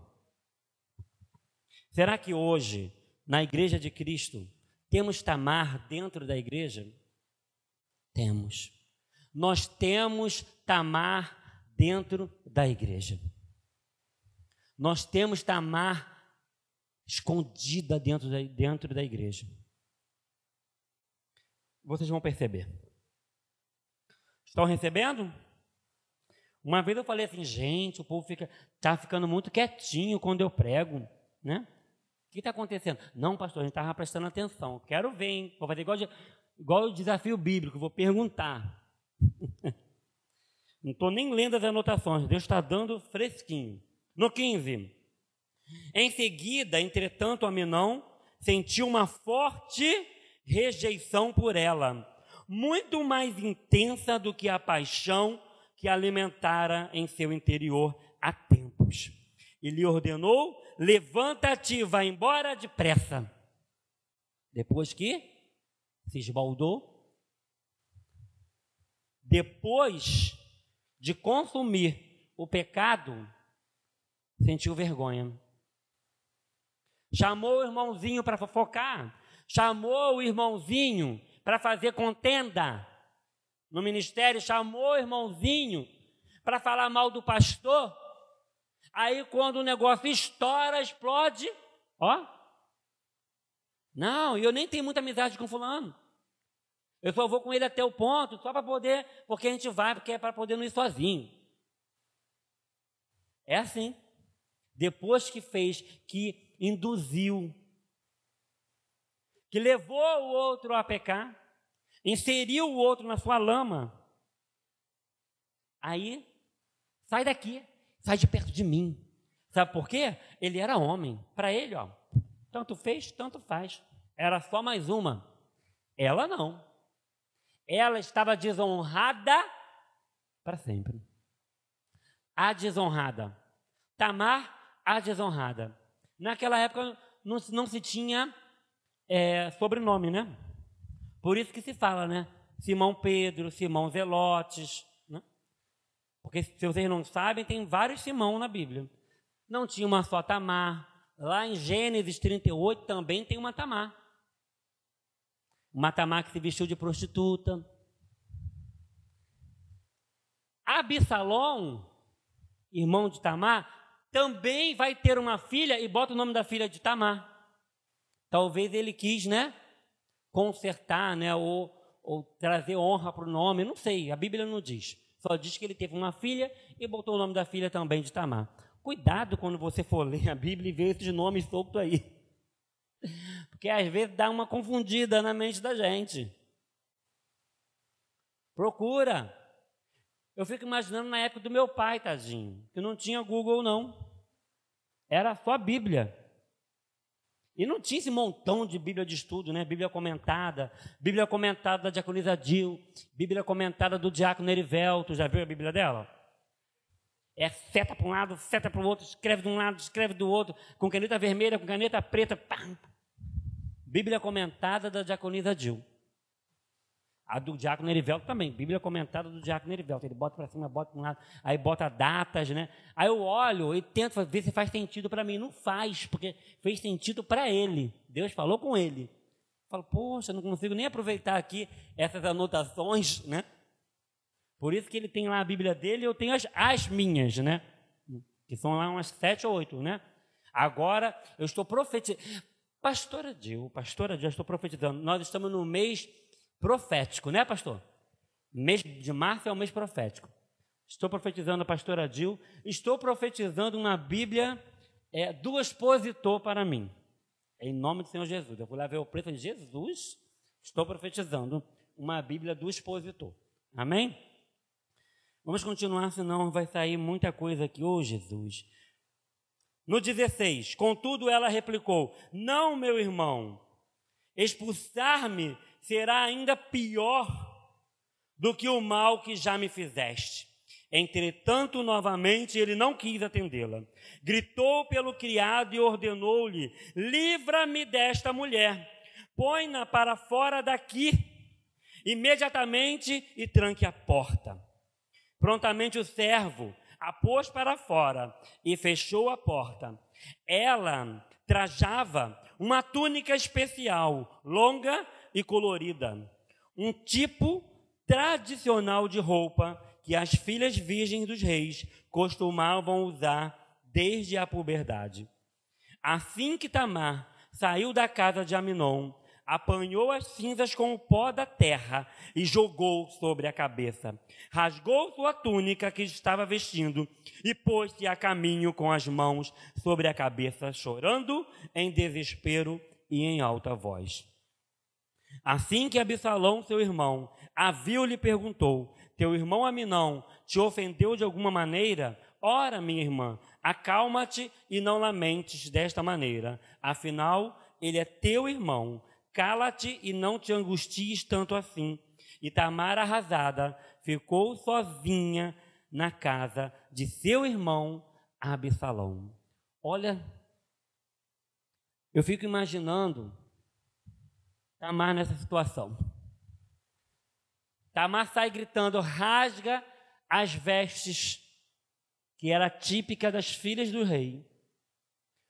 Será que hoje, na igreja de Cristo, temos Tamar dentro da igreja? Temos. Nós temos Tamar dentro da igreja. Nós temos Tamar escondida dentro da, dentro da igreja. Vocês vão perceber. Estão recebendo? Uma vez eu falei assim, gente, o povo fica, tá ficando muito quietinho quando eu prego, né? O que está acontecendo? Não, pastor, a gente estava prestando atenção. Quero ver, hein? Vou fazer igual, igual o desafio bíblico, vou perguntar. Não estou nem lendo as anotações, Deus está dando fresquinho. No 15. Em seguida, entretanto, Aminão sentiu uma forte rejeição por ela, muito mais intensa do que a paixão que alimentara em seu interior há tempos. E lhe ordenou: levanta-te, vá embora depressa. Depois que se esbaldou, depois de consumir o pecado, sentiu vergonha. Chamou o irmãozinho para fofocar, chamou o irmãozinho para fazer contenda no ministério, chamou o irmãozinho para falar mal do pastor. Aí quando o negócio estoura, explode, ó. Não, eu nem tenho muita amizade com fulano. Eu só vou com ele até o ponto, só para poder, porque a gente vai, porque é para poder não ir sozinho. É assim. Depois que fez, que induziu, que levou o outro a pecar, inseriu o outro na sua lama. Aí, sai daqui, sai de perto de mim. Sabe por quê? Ele era homem. Para ele, ó, tanto fez, tanto faz. Era só mais uma. Ela não. Ela estava desonrada para sempre. a desonrada. Tamar, a desonrada. Naquela época não, não se tinha é, sobrenome, né? Por isso que se fala, né? Simão Pedro, Simão Zelotes. Né? Porque se vocês não sabem, tem vários Simão na Bíblia. Não tinha uma só Tamar. Lá em Gênesis 38 também tem uma Tamar. Uma Tamar que se vestiu de prostituta. Absalom, irmão de Tamar, também vai ter uma filha e bota o nome da filha de Tamar. Talvez ele quis, né? Consertar, né? Ou, ou trazer honra para o nome, não sei, a Bíblia não diz. Só diz que ele teve uma filha e botou o nome da filha também de Tamar. Cuidado quando você for ler a Bíblia e ver esses nomes soltos aí. Porque às vezes dá uma confundida na mente da gente. Procura. Eu fico imaginando na época do meu pai, tadinho, que não tinha Google, não. Era só a Bíblia. E não tinha esse montão de Bíblia de estudo, né? Bíblia comentada, Bíblia comentada da diaconisa Dil, Bíblia comentada do diácono Erivelto. Já viu a Bíblia dela? É seta para um lado, seta para o outro, escreve de um lado, escreve do outro, com caneta vermelha, com caneta preta. Pá. Bíblia comentada da diaconisa Dil. A do diácono Erivelto também, Bíblia comentada do diácono Erivelto. Ele bota para cima, bota para um lado, aí bota datas, né? Aí eu olho e tento ver se faz sentido para mim. Não faz, porque fez sentido para ele. Deus falou com ele. Eu falo, poxa, não consigo nem aproveitar aqui essas anotações, né? Por isso que ele tem lá a Bíblia dele e eu tenho as, as minhas, né? Que são lá umas sete ou oito, né? Agora eu estou profetizando. Pastora Dil, pastora Dil, eu estou profetizando. Nós estamos no mês profético, né, pastor? Mês de março é o mês profético. Estou profetizando a pastora Dil. Estou profetizando uma Bíblia é, do expositor para mim. Em nome do Senhor Jesus. Eu vou lá ver o preço de Jesus. Estou profetizando uma Bíblia do expositor. Amém? Vamos continuar, senão vai sair muita coisa aqui. Ô oh, Jesus. No 16, contudo, ela replicou: Não, meu irmão, expulsar-me será ainda pior do que o mal que já me fizeste. Entretanto, novamente, ele não quis atendê-la. Gritou pelo criado e ordenou-lhe: Livra-me desta mulher, põe-na para fora daqui, imediatamente e tranque a porta. Prontamente o servo a pôs para fora e fechou a porta. Ela trajava uma túnica especial, longa e colorida, um tipo tradicional de roupa que as filhas virgens dos reis costumavam usar desde a puberdade. Assim que Tamar saiu da casa de Aminon, apanhou as cinzas com o pó da terra e jogou sobre a cabeça. Rasgou sua túnica que estava vestindo e pôs-se a caminho com as mãos sobre a cabeça, chorando em desespero e em alta voz. Assim que Absalão, seu irmão, a viu, lhe perguntou: Teu irmão Aminão te ofendeu de alguma maneira? Ora, minha irmã, acalma-te e não lamentes desta maneira. Afinal, ele é teu irmão Cala-te e não te angusties tanto assim. E Tamar, arrasada, ficou sozinha na casa de seu irmão Absalão. Olha, eu fico imaginando Tamar nessa situação. Tamar sai gritando, rasga as vestes, que era típica das filhas do rei,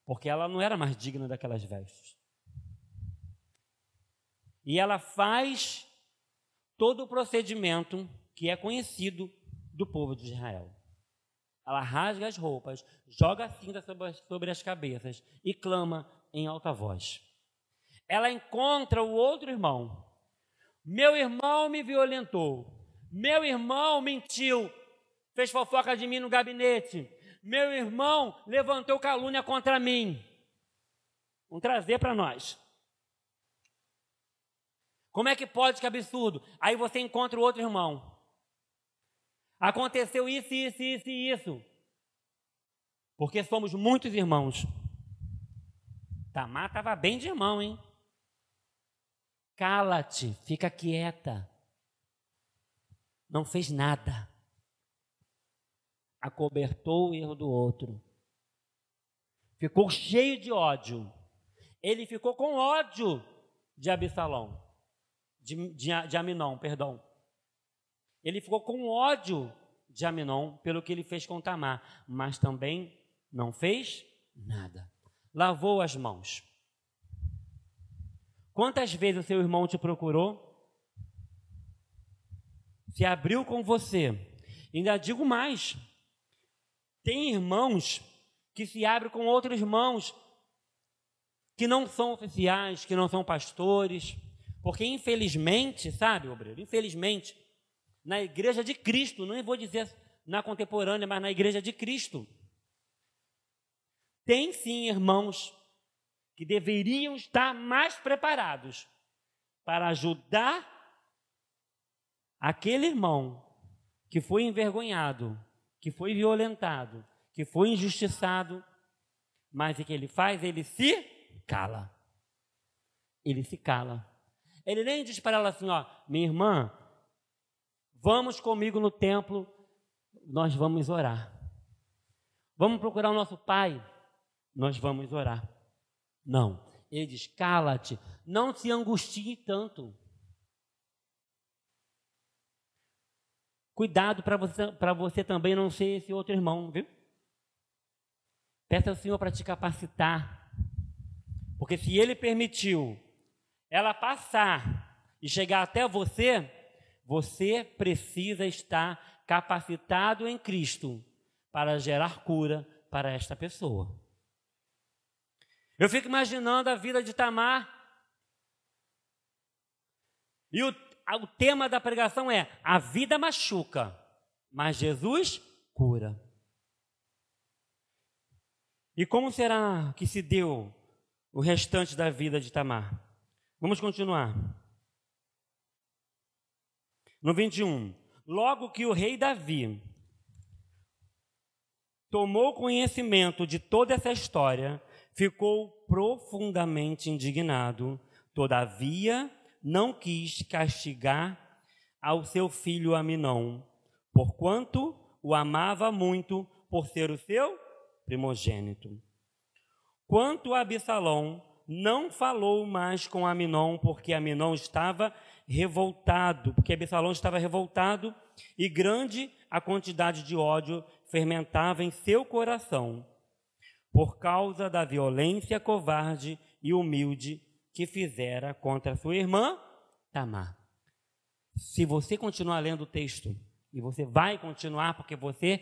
porque ela não era mais digna daquelas vestes. E ela faz todo o procedimento que é conhecido do povo de Israel. Ela rasga as roupas, joga a cinza sobre as, sobre as cabeças e clama em alta voz. Ela encontra o outro irmão. Meu irmão me violentou. Meu irmão mentiu. Fez fofoca de mim no gabinete. Meu irmão levantou calúnia contra mim. Vamos trazer para nós. Como é que pode? Que absurdo. Aí você encontra o outro irmão. Aconteceu isso, isso, isso e isso. Porque somos muitos irmãos. Tamar estava bem de irmão, hein? Cala-te, fica quieta. Não fez nada. acobertou o erro do outro. Ficou cheio de ódio. Ele ficou com ódio de Absalão, de, de, de Aminon, perdão. Ele ficou com ódio de Aminon pelo que ele fez com Tamar, mas também não fez nada. Lavou as mãos. Quantas vezes o seu irmão te procurou? Se abriu com você. Ainda digo mais: tem irmãos que se abrem com outros irmãos que não são oficiais, que não são pastores, porque infelizmente, sabe, obreiro, infelizmente, na igreja de Cristo, não vou dizer na contemporânea, mas na igreja de Cristo, tem sim irmãos que deveriam estar mais preparados para ajudar aquele irmão que foi envergonhado, que foi violentado, que foi injustiçado, mas o que ele faz? Ele se cala. Ele se cala. Ele nem diz para ela assim: ó, minha irmã, vamos comigo no templo, nós vamos orar. Vamos procurar o nosso pai, nós vamos orar. Não. Ele diz: cala-te, não se angustie tanto. Cuidado para você, você também não ser esse outro irmão, viu? Peça ao Senhor para te capacitar. Porque se Ele permitiu ela passar e chegar até você, você precisa estar capacitado em Cristo para gerar cura para esta pessoa. Eu fico imaginando a vida de Tamar. E o, o tema da pregação é: a vida machuca, mas Jesus cura. E como será que se deu o restante da vida de Tamar? Vamos continuar. No 21. Logo que o rei Davi tomou conhecimento de toda essa história, ficou profundamente indignado, todavia não quis castigar ao seu filho Aminão, porquanto o amava muito por ser o seu primogênito. Quanto a Absalão, não falou mais com Aminon, porque Aminon estava revoltado, porque Absalão estava revoltado e grande a quantidade de ódio fermentava em seu coração por causa da violência covarde e humilde que fizera contra sua irmã Tamar. Se você continuar lendo o texto, e você vai continuar porque você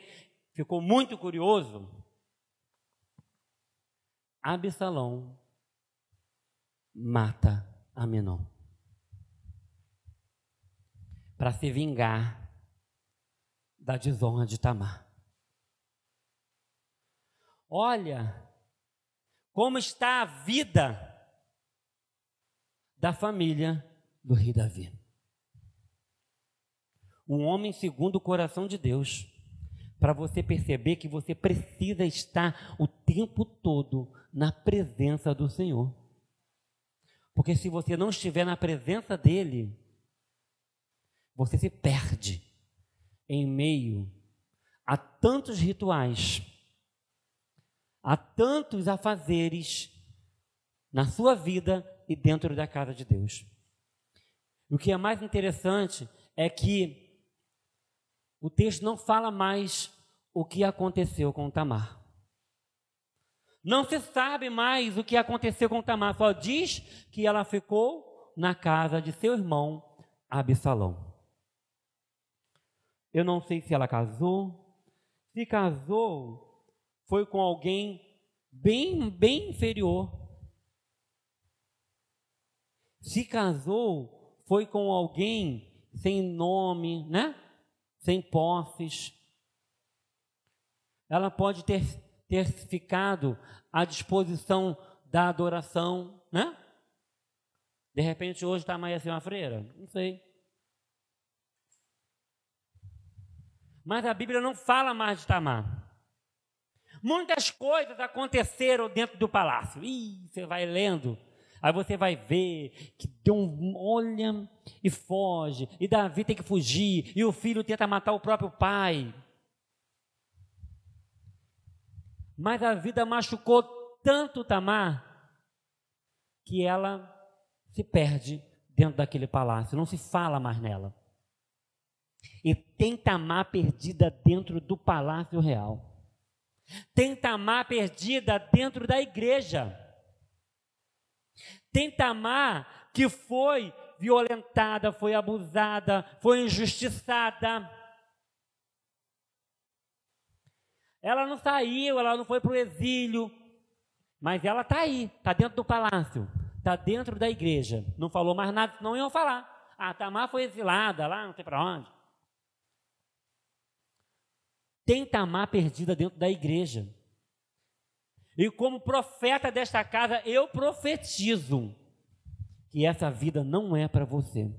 ficou muito curioso, Absalão mata Amenon para se vingar da desonra de Tamar. Olha como está a vida da família do rei Davi. Um homem segundo o coração de Deus, para você perceber que você precisa estar o tempo todo na presença do Senhor. Porque se você não estiver na presença dele, você se perde em meio a tantos rituais Há tantos afazeres na sua vida e dentro da casa de Deus. O que é mais interessante é que o texto não fala mais o que aconteceu com Tamar. Não se sabe mais o que aconteceu com Tamar, só diz que ela ficou na casa de seu irmão Absalão. Eu não sei se ela casou. Se casou, foi com alguém bem, bem inferior. Se casou, foi com alguém sem nome, né? Sem posses. Ela pode ter, ter ficado à disposição da adoração, né? De repente hoje está mais assim uma freira? Não sei. Mas a Bíblia não fala mais de Tamar. Muitas coisas aconteceram dentro do palácio. Ih, você vai lendo, aí você vai ver que deu um olha e foge, e Davi tem que fugir, e o filho tenta matar o próprio pai. Mas a vida machucou tanto Tamar que ela se perde dentro daquele palácio, não se fala mais nela. E tem Tamar perdida dentro do palácio real. Tem Tamar perdida dentro da igreja. Tem Tamar que foi violentada, foi abusada, foi injustiçada. Ela não saiu, ela não foi para o exílio, mas ela está aí, está dentro do palácio, está dentro da igreja. Não falou mais nada, não iam falar. Ah, Tamar foi exilada lá, não sei para onde. Tem Tamar perdida dentro da igreja. E como profeta desta casa, eu profetizo que essa vida não é para você.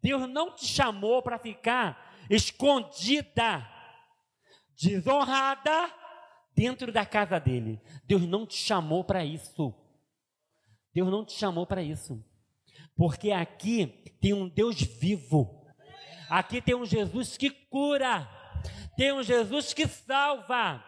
Deus não te chamou para ficar escondida, desonrada dentro da casa dele. Deus não te chamou para isso. Deus não te chamou para isso. Porque aqui tem um Deus vivo. Aqui tem um Jesus que cura. Tem um Jesus que salva.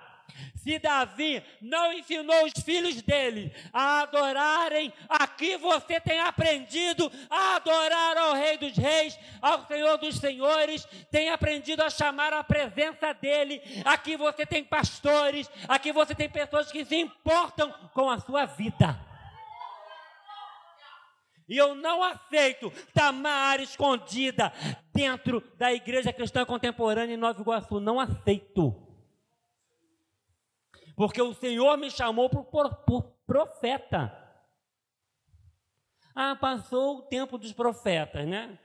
Se Davi não ensinou os filhos dele a adorarem, aqui você tem aprendido a adorar ao Rei dos Reis, ao Senhor dos Senhores, tem aprendido a chamar a presença dele. Aqui você tem pastores, aqui você tem pessoas que se importam com a sua vida. E eu não aceito Tamar escondida dentro da igreja cristã contemporânea em Nova Iguaçu. Não aceito. Porque o Senhor me chamou por, por, por profeta. Ah, passou o tempo dos profetas, né?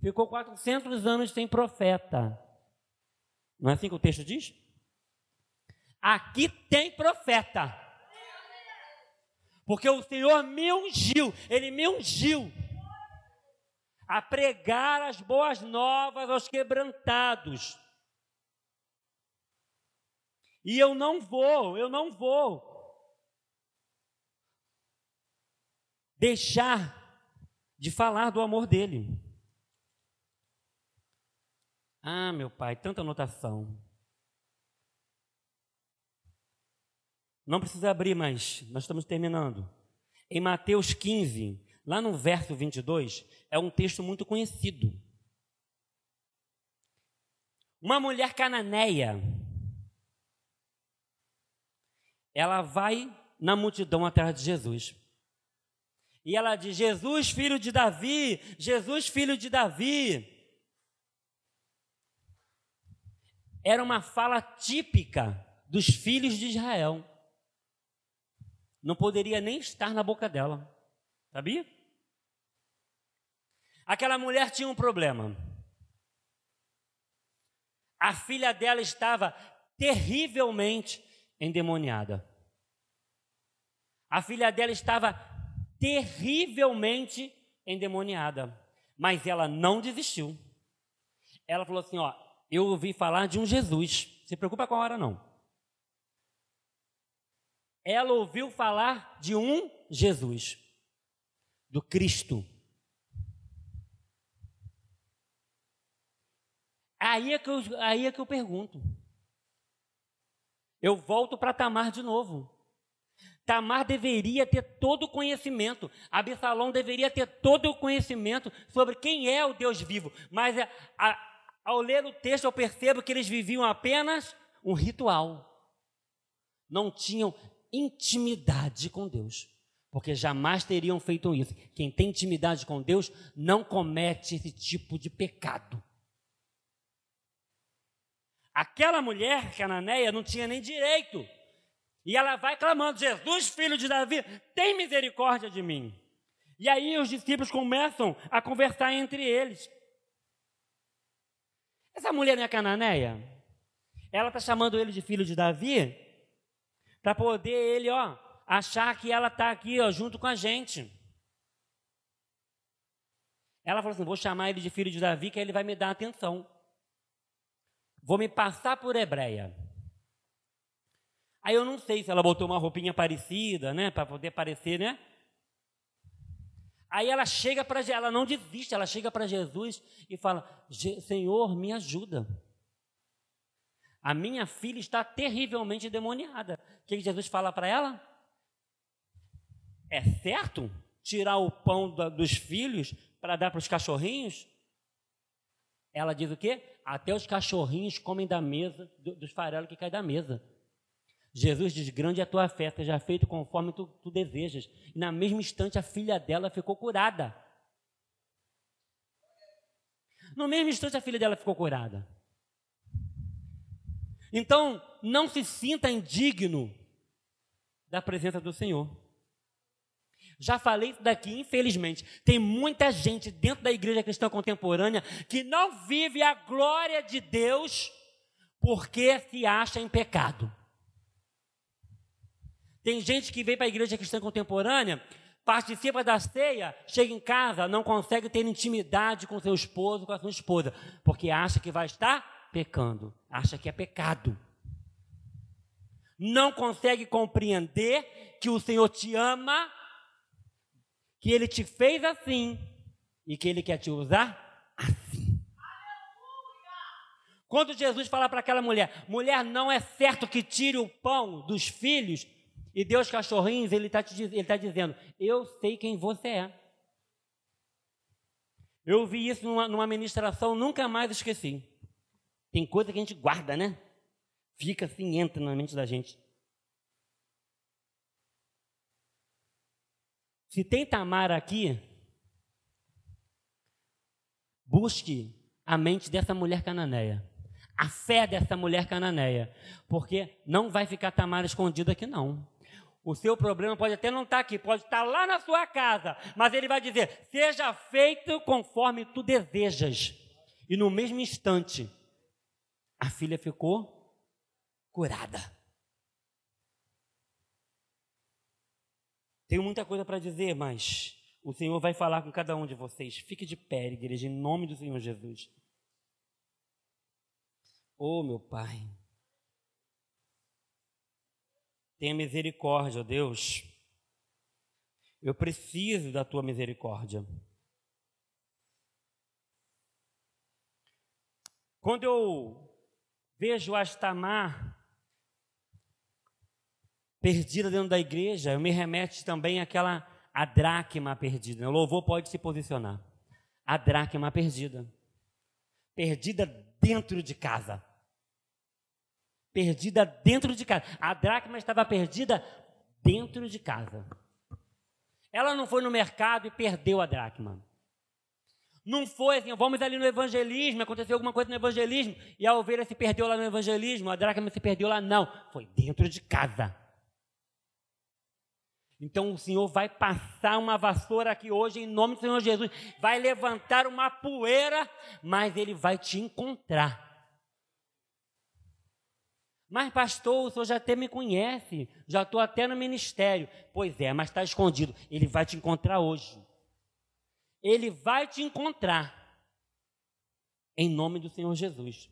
Ficou 400 anos sem profeta. Não é assim que o texto diz? Aqui tem profeta. Porque o Senhor me ungiu, Ele me ungiu a pregar as boas novas aos quebrantados e eu não vou, eu não vou deixar de falar do amor dele. Ah, meu pai, tanta anotação. Não precisa abrir, mas nós estamos terminando. Em Mateus 15, lá no verso 22, é um texto muito conhecido. Uma mulher cananeia ela vai na multidão atrás de Jesus. E ela diz: Jesus, filho de Davi, Jesus, filho de Davi. Era uma fala típica dos filhos de Israel. Não poderia nem estar na boca dela. Sabia? Aquela mulher tinha um problema. A filha dela estava terrivelmente endemoniada. A filha dela estava terrivelmente endemoniada, mas ela não desistiu. Ela falou assim: Ó, eu ouvi falar de um Jesus, se preocupa com a hora não. Ela ouviu falar de um Jesus, do Cristo. Aí é que eu, aí é que eu pergunto. Eu volto para Tamar de novo. Tamar deveria ter todo o conhecimento, Absalão deveria ter todo o conhecimento sobre quem é o Deus vivo, mas a, a, ao ler o texto eu percebo que eles viviam apenas um ritual, não tinham intimidade com Deus, porque jamais teriam feito isso. Quem tem intimidade com Deus não comete esse tipo de pecado. Aquela mulher cananeia não tinha nem direito. E ela vai clamando: Jesus, filho de Davi, tem misericórdia de mim. E aí os discípulos começam a conversar entre eles. Essa mulher não é cananeia? Ela está chamando ele de filho de Davi para poder ele, ó, achar que ela está aqui, ó, junto com a gente. Ela falou assim: vou chamar ele de filho de Davi, que ele vai me dar atenção. Vou me passar por hebreia. Aí eu não sei se ela botou uma roupinha parecida, né, para poder parecer, né? Aí ela chega para ela não desiste, ela chega para Jesus e fala: "Senhor, me ajuda. A minha filha está terrivelmente endemoniada. O que Jesus fala para ela? É certo tirar o pão dos filhos para dar para os cachorrinhos? Ela diz o quê? Até os cachorrinhos comem da mesa, dos farelos que caem da mesa. Jesus diz: Grande é a tua fé, seja feito conforme tu, tu desejas. E na mesma instante a filha dela ficou curada. No mesmo instante a filha dela ficou curada. Então, não se sinta indigno da presença do Senhor. Já falei isso daqui, infelizmente. Tem muita gente dentro da igreja cristã contemporânea que não vive a glória de Deus porque se acha em pecado. Tem gente que vem para a igreja cristã contemporânea, participa da ceia, chega em casa, não consegue ter intimidade com seu esposo, com a sua esposa, porque acha que vai estar pecando, acha que é pecado. Não consegue compreender que o Senhor te ama que ele te fez assim e que ele quer te usar assim. Quando Jesus fala para aquela mulher, mulher, não é certo que tire o pão dos filhos e dê os cachorrinhos, ele está tá dizendo, eu sei quem você é. Eu vi isso numa, numa ministração, nunca mais esqueci. Tem coisa que a gente guarda, né? Fica assim, entra na mente da gente. Se tem Tamar aqui, busque a mente dessa mulher cananeia, a fé dessa mulher cananeia, porque não vai ficar Tamar escondida aqui não. O seu problema pode até não estar aqui, pode estar lá na sua casa, mas ele vai dizer: seja feito conforme tu desejas. E no mesmo instante, a filha ficou curada. Tenho muita coisa para dizer, mas o Senhor vai falar com cada um de vocês. Fique de pé, igreja, em nome do Senhor Jesus. Oh, meu Pai. Tenha misericórdia, Deus. Eu preciso da tua misericórdia. Quando eu vejo Astamar perdida dentro da igreja, me remete também àquela a dracma perdida. O louvor pode se posicionar. A dracma perdida. Perdida dentro de casa. Perdida dentro de casa. A dracma estava perdida dentro de casa. Ela não foi no mercado e perdeu a dracma. Não foi assim, vamos ali no evangelismo, aconteceu alguma coisa no evangelismo e a ovelha se perdeu lá no evangelismo, a dracma se perdeu lá. Não, foi dentro de casa. Então o Senhor vai passar uma vassoura aqui hoje, em nome do Senhor Jesus. Vai levantar uma poeira, mas Ele vai te encontrar. Mas, pastor, o senhor já até me conhece, já estou até no ministério. Pois é, mas está escondido. Ele vai te encontrar hoje. Ele vai te encontrar. Em nome do Senhor Jesus.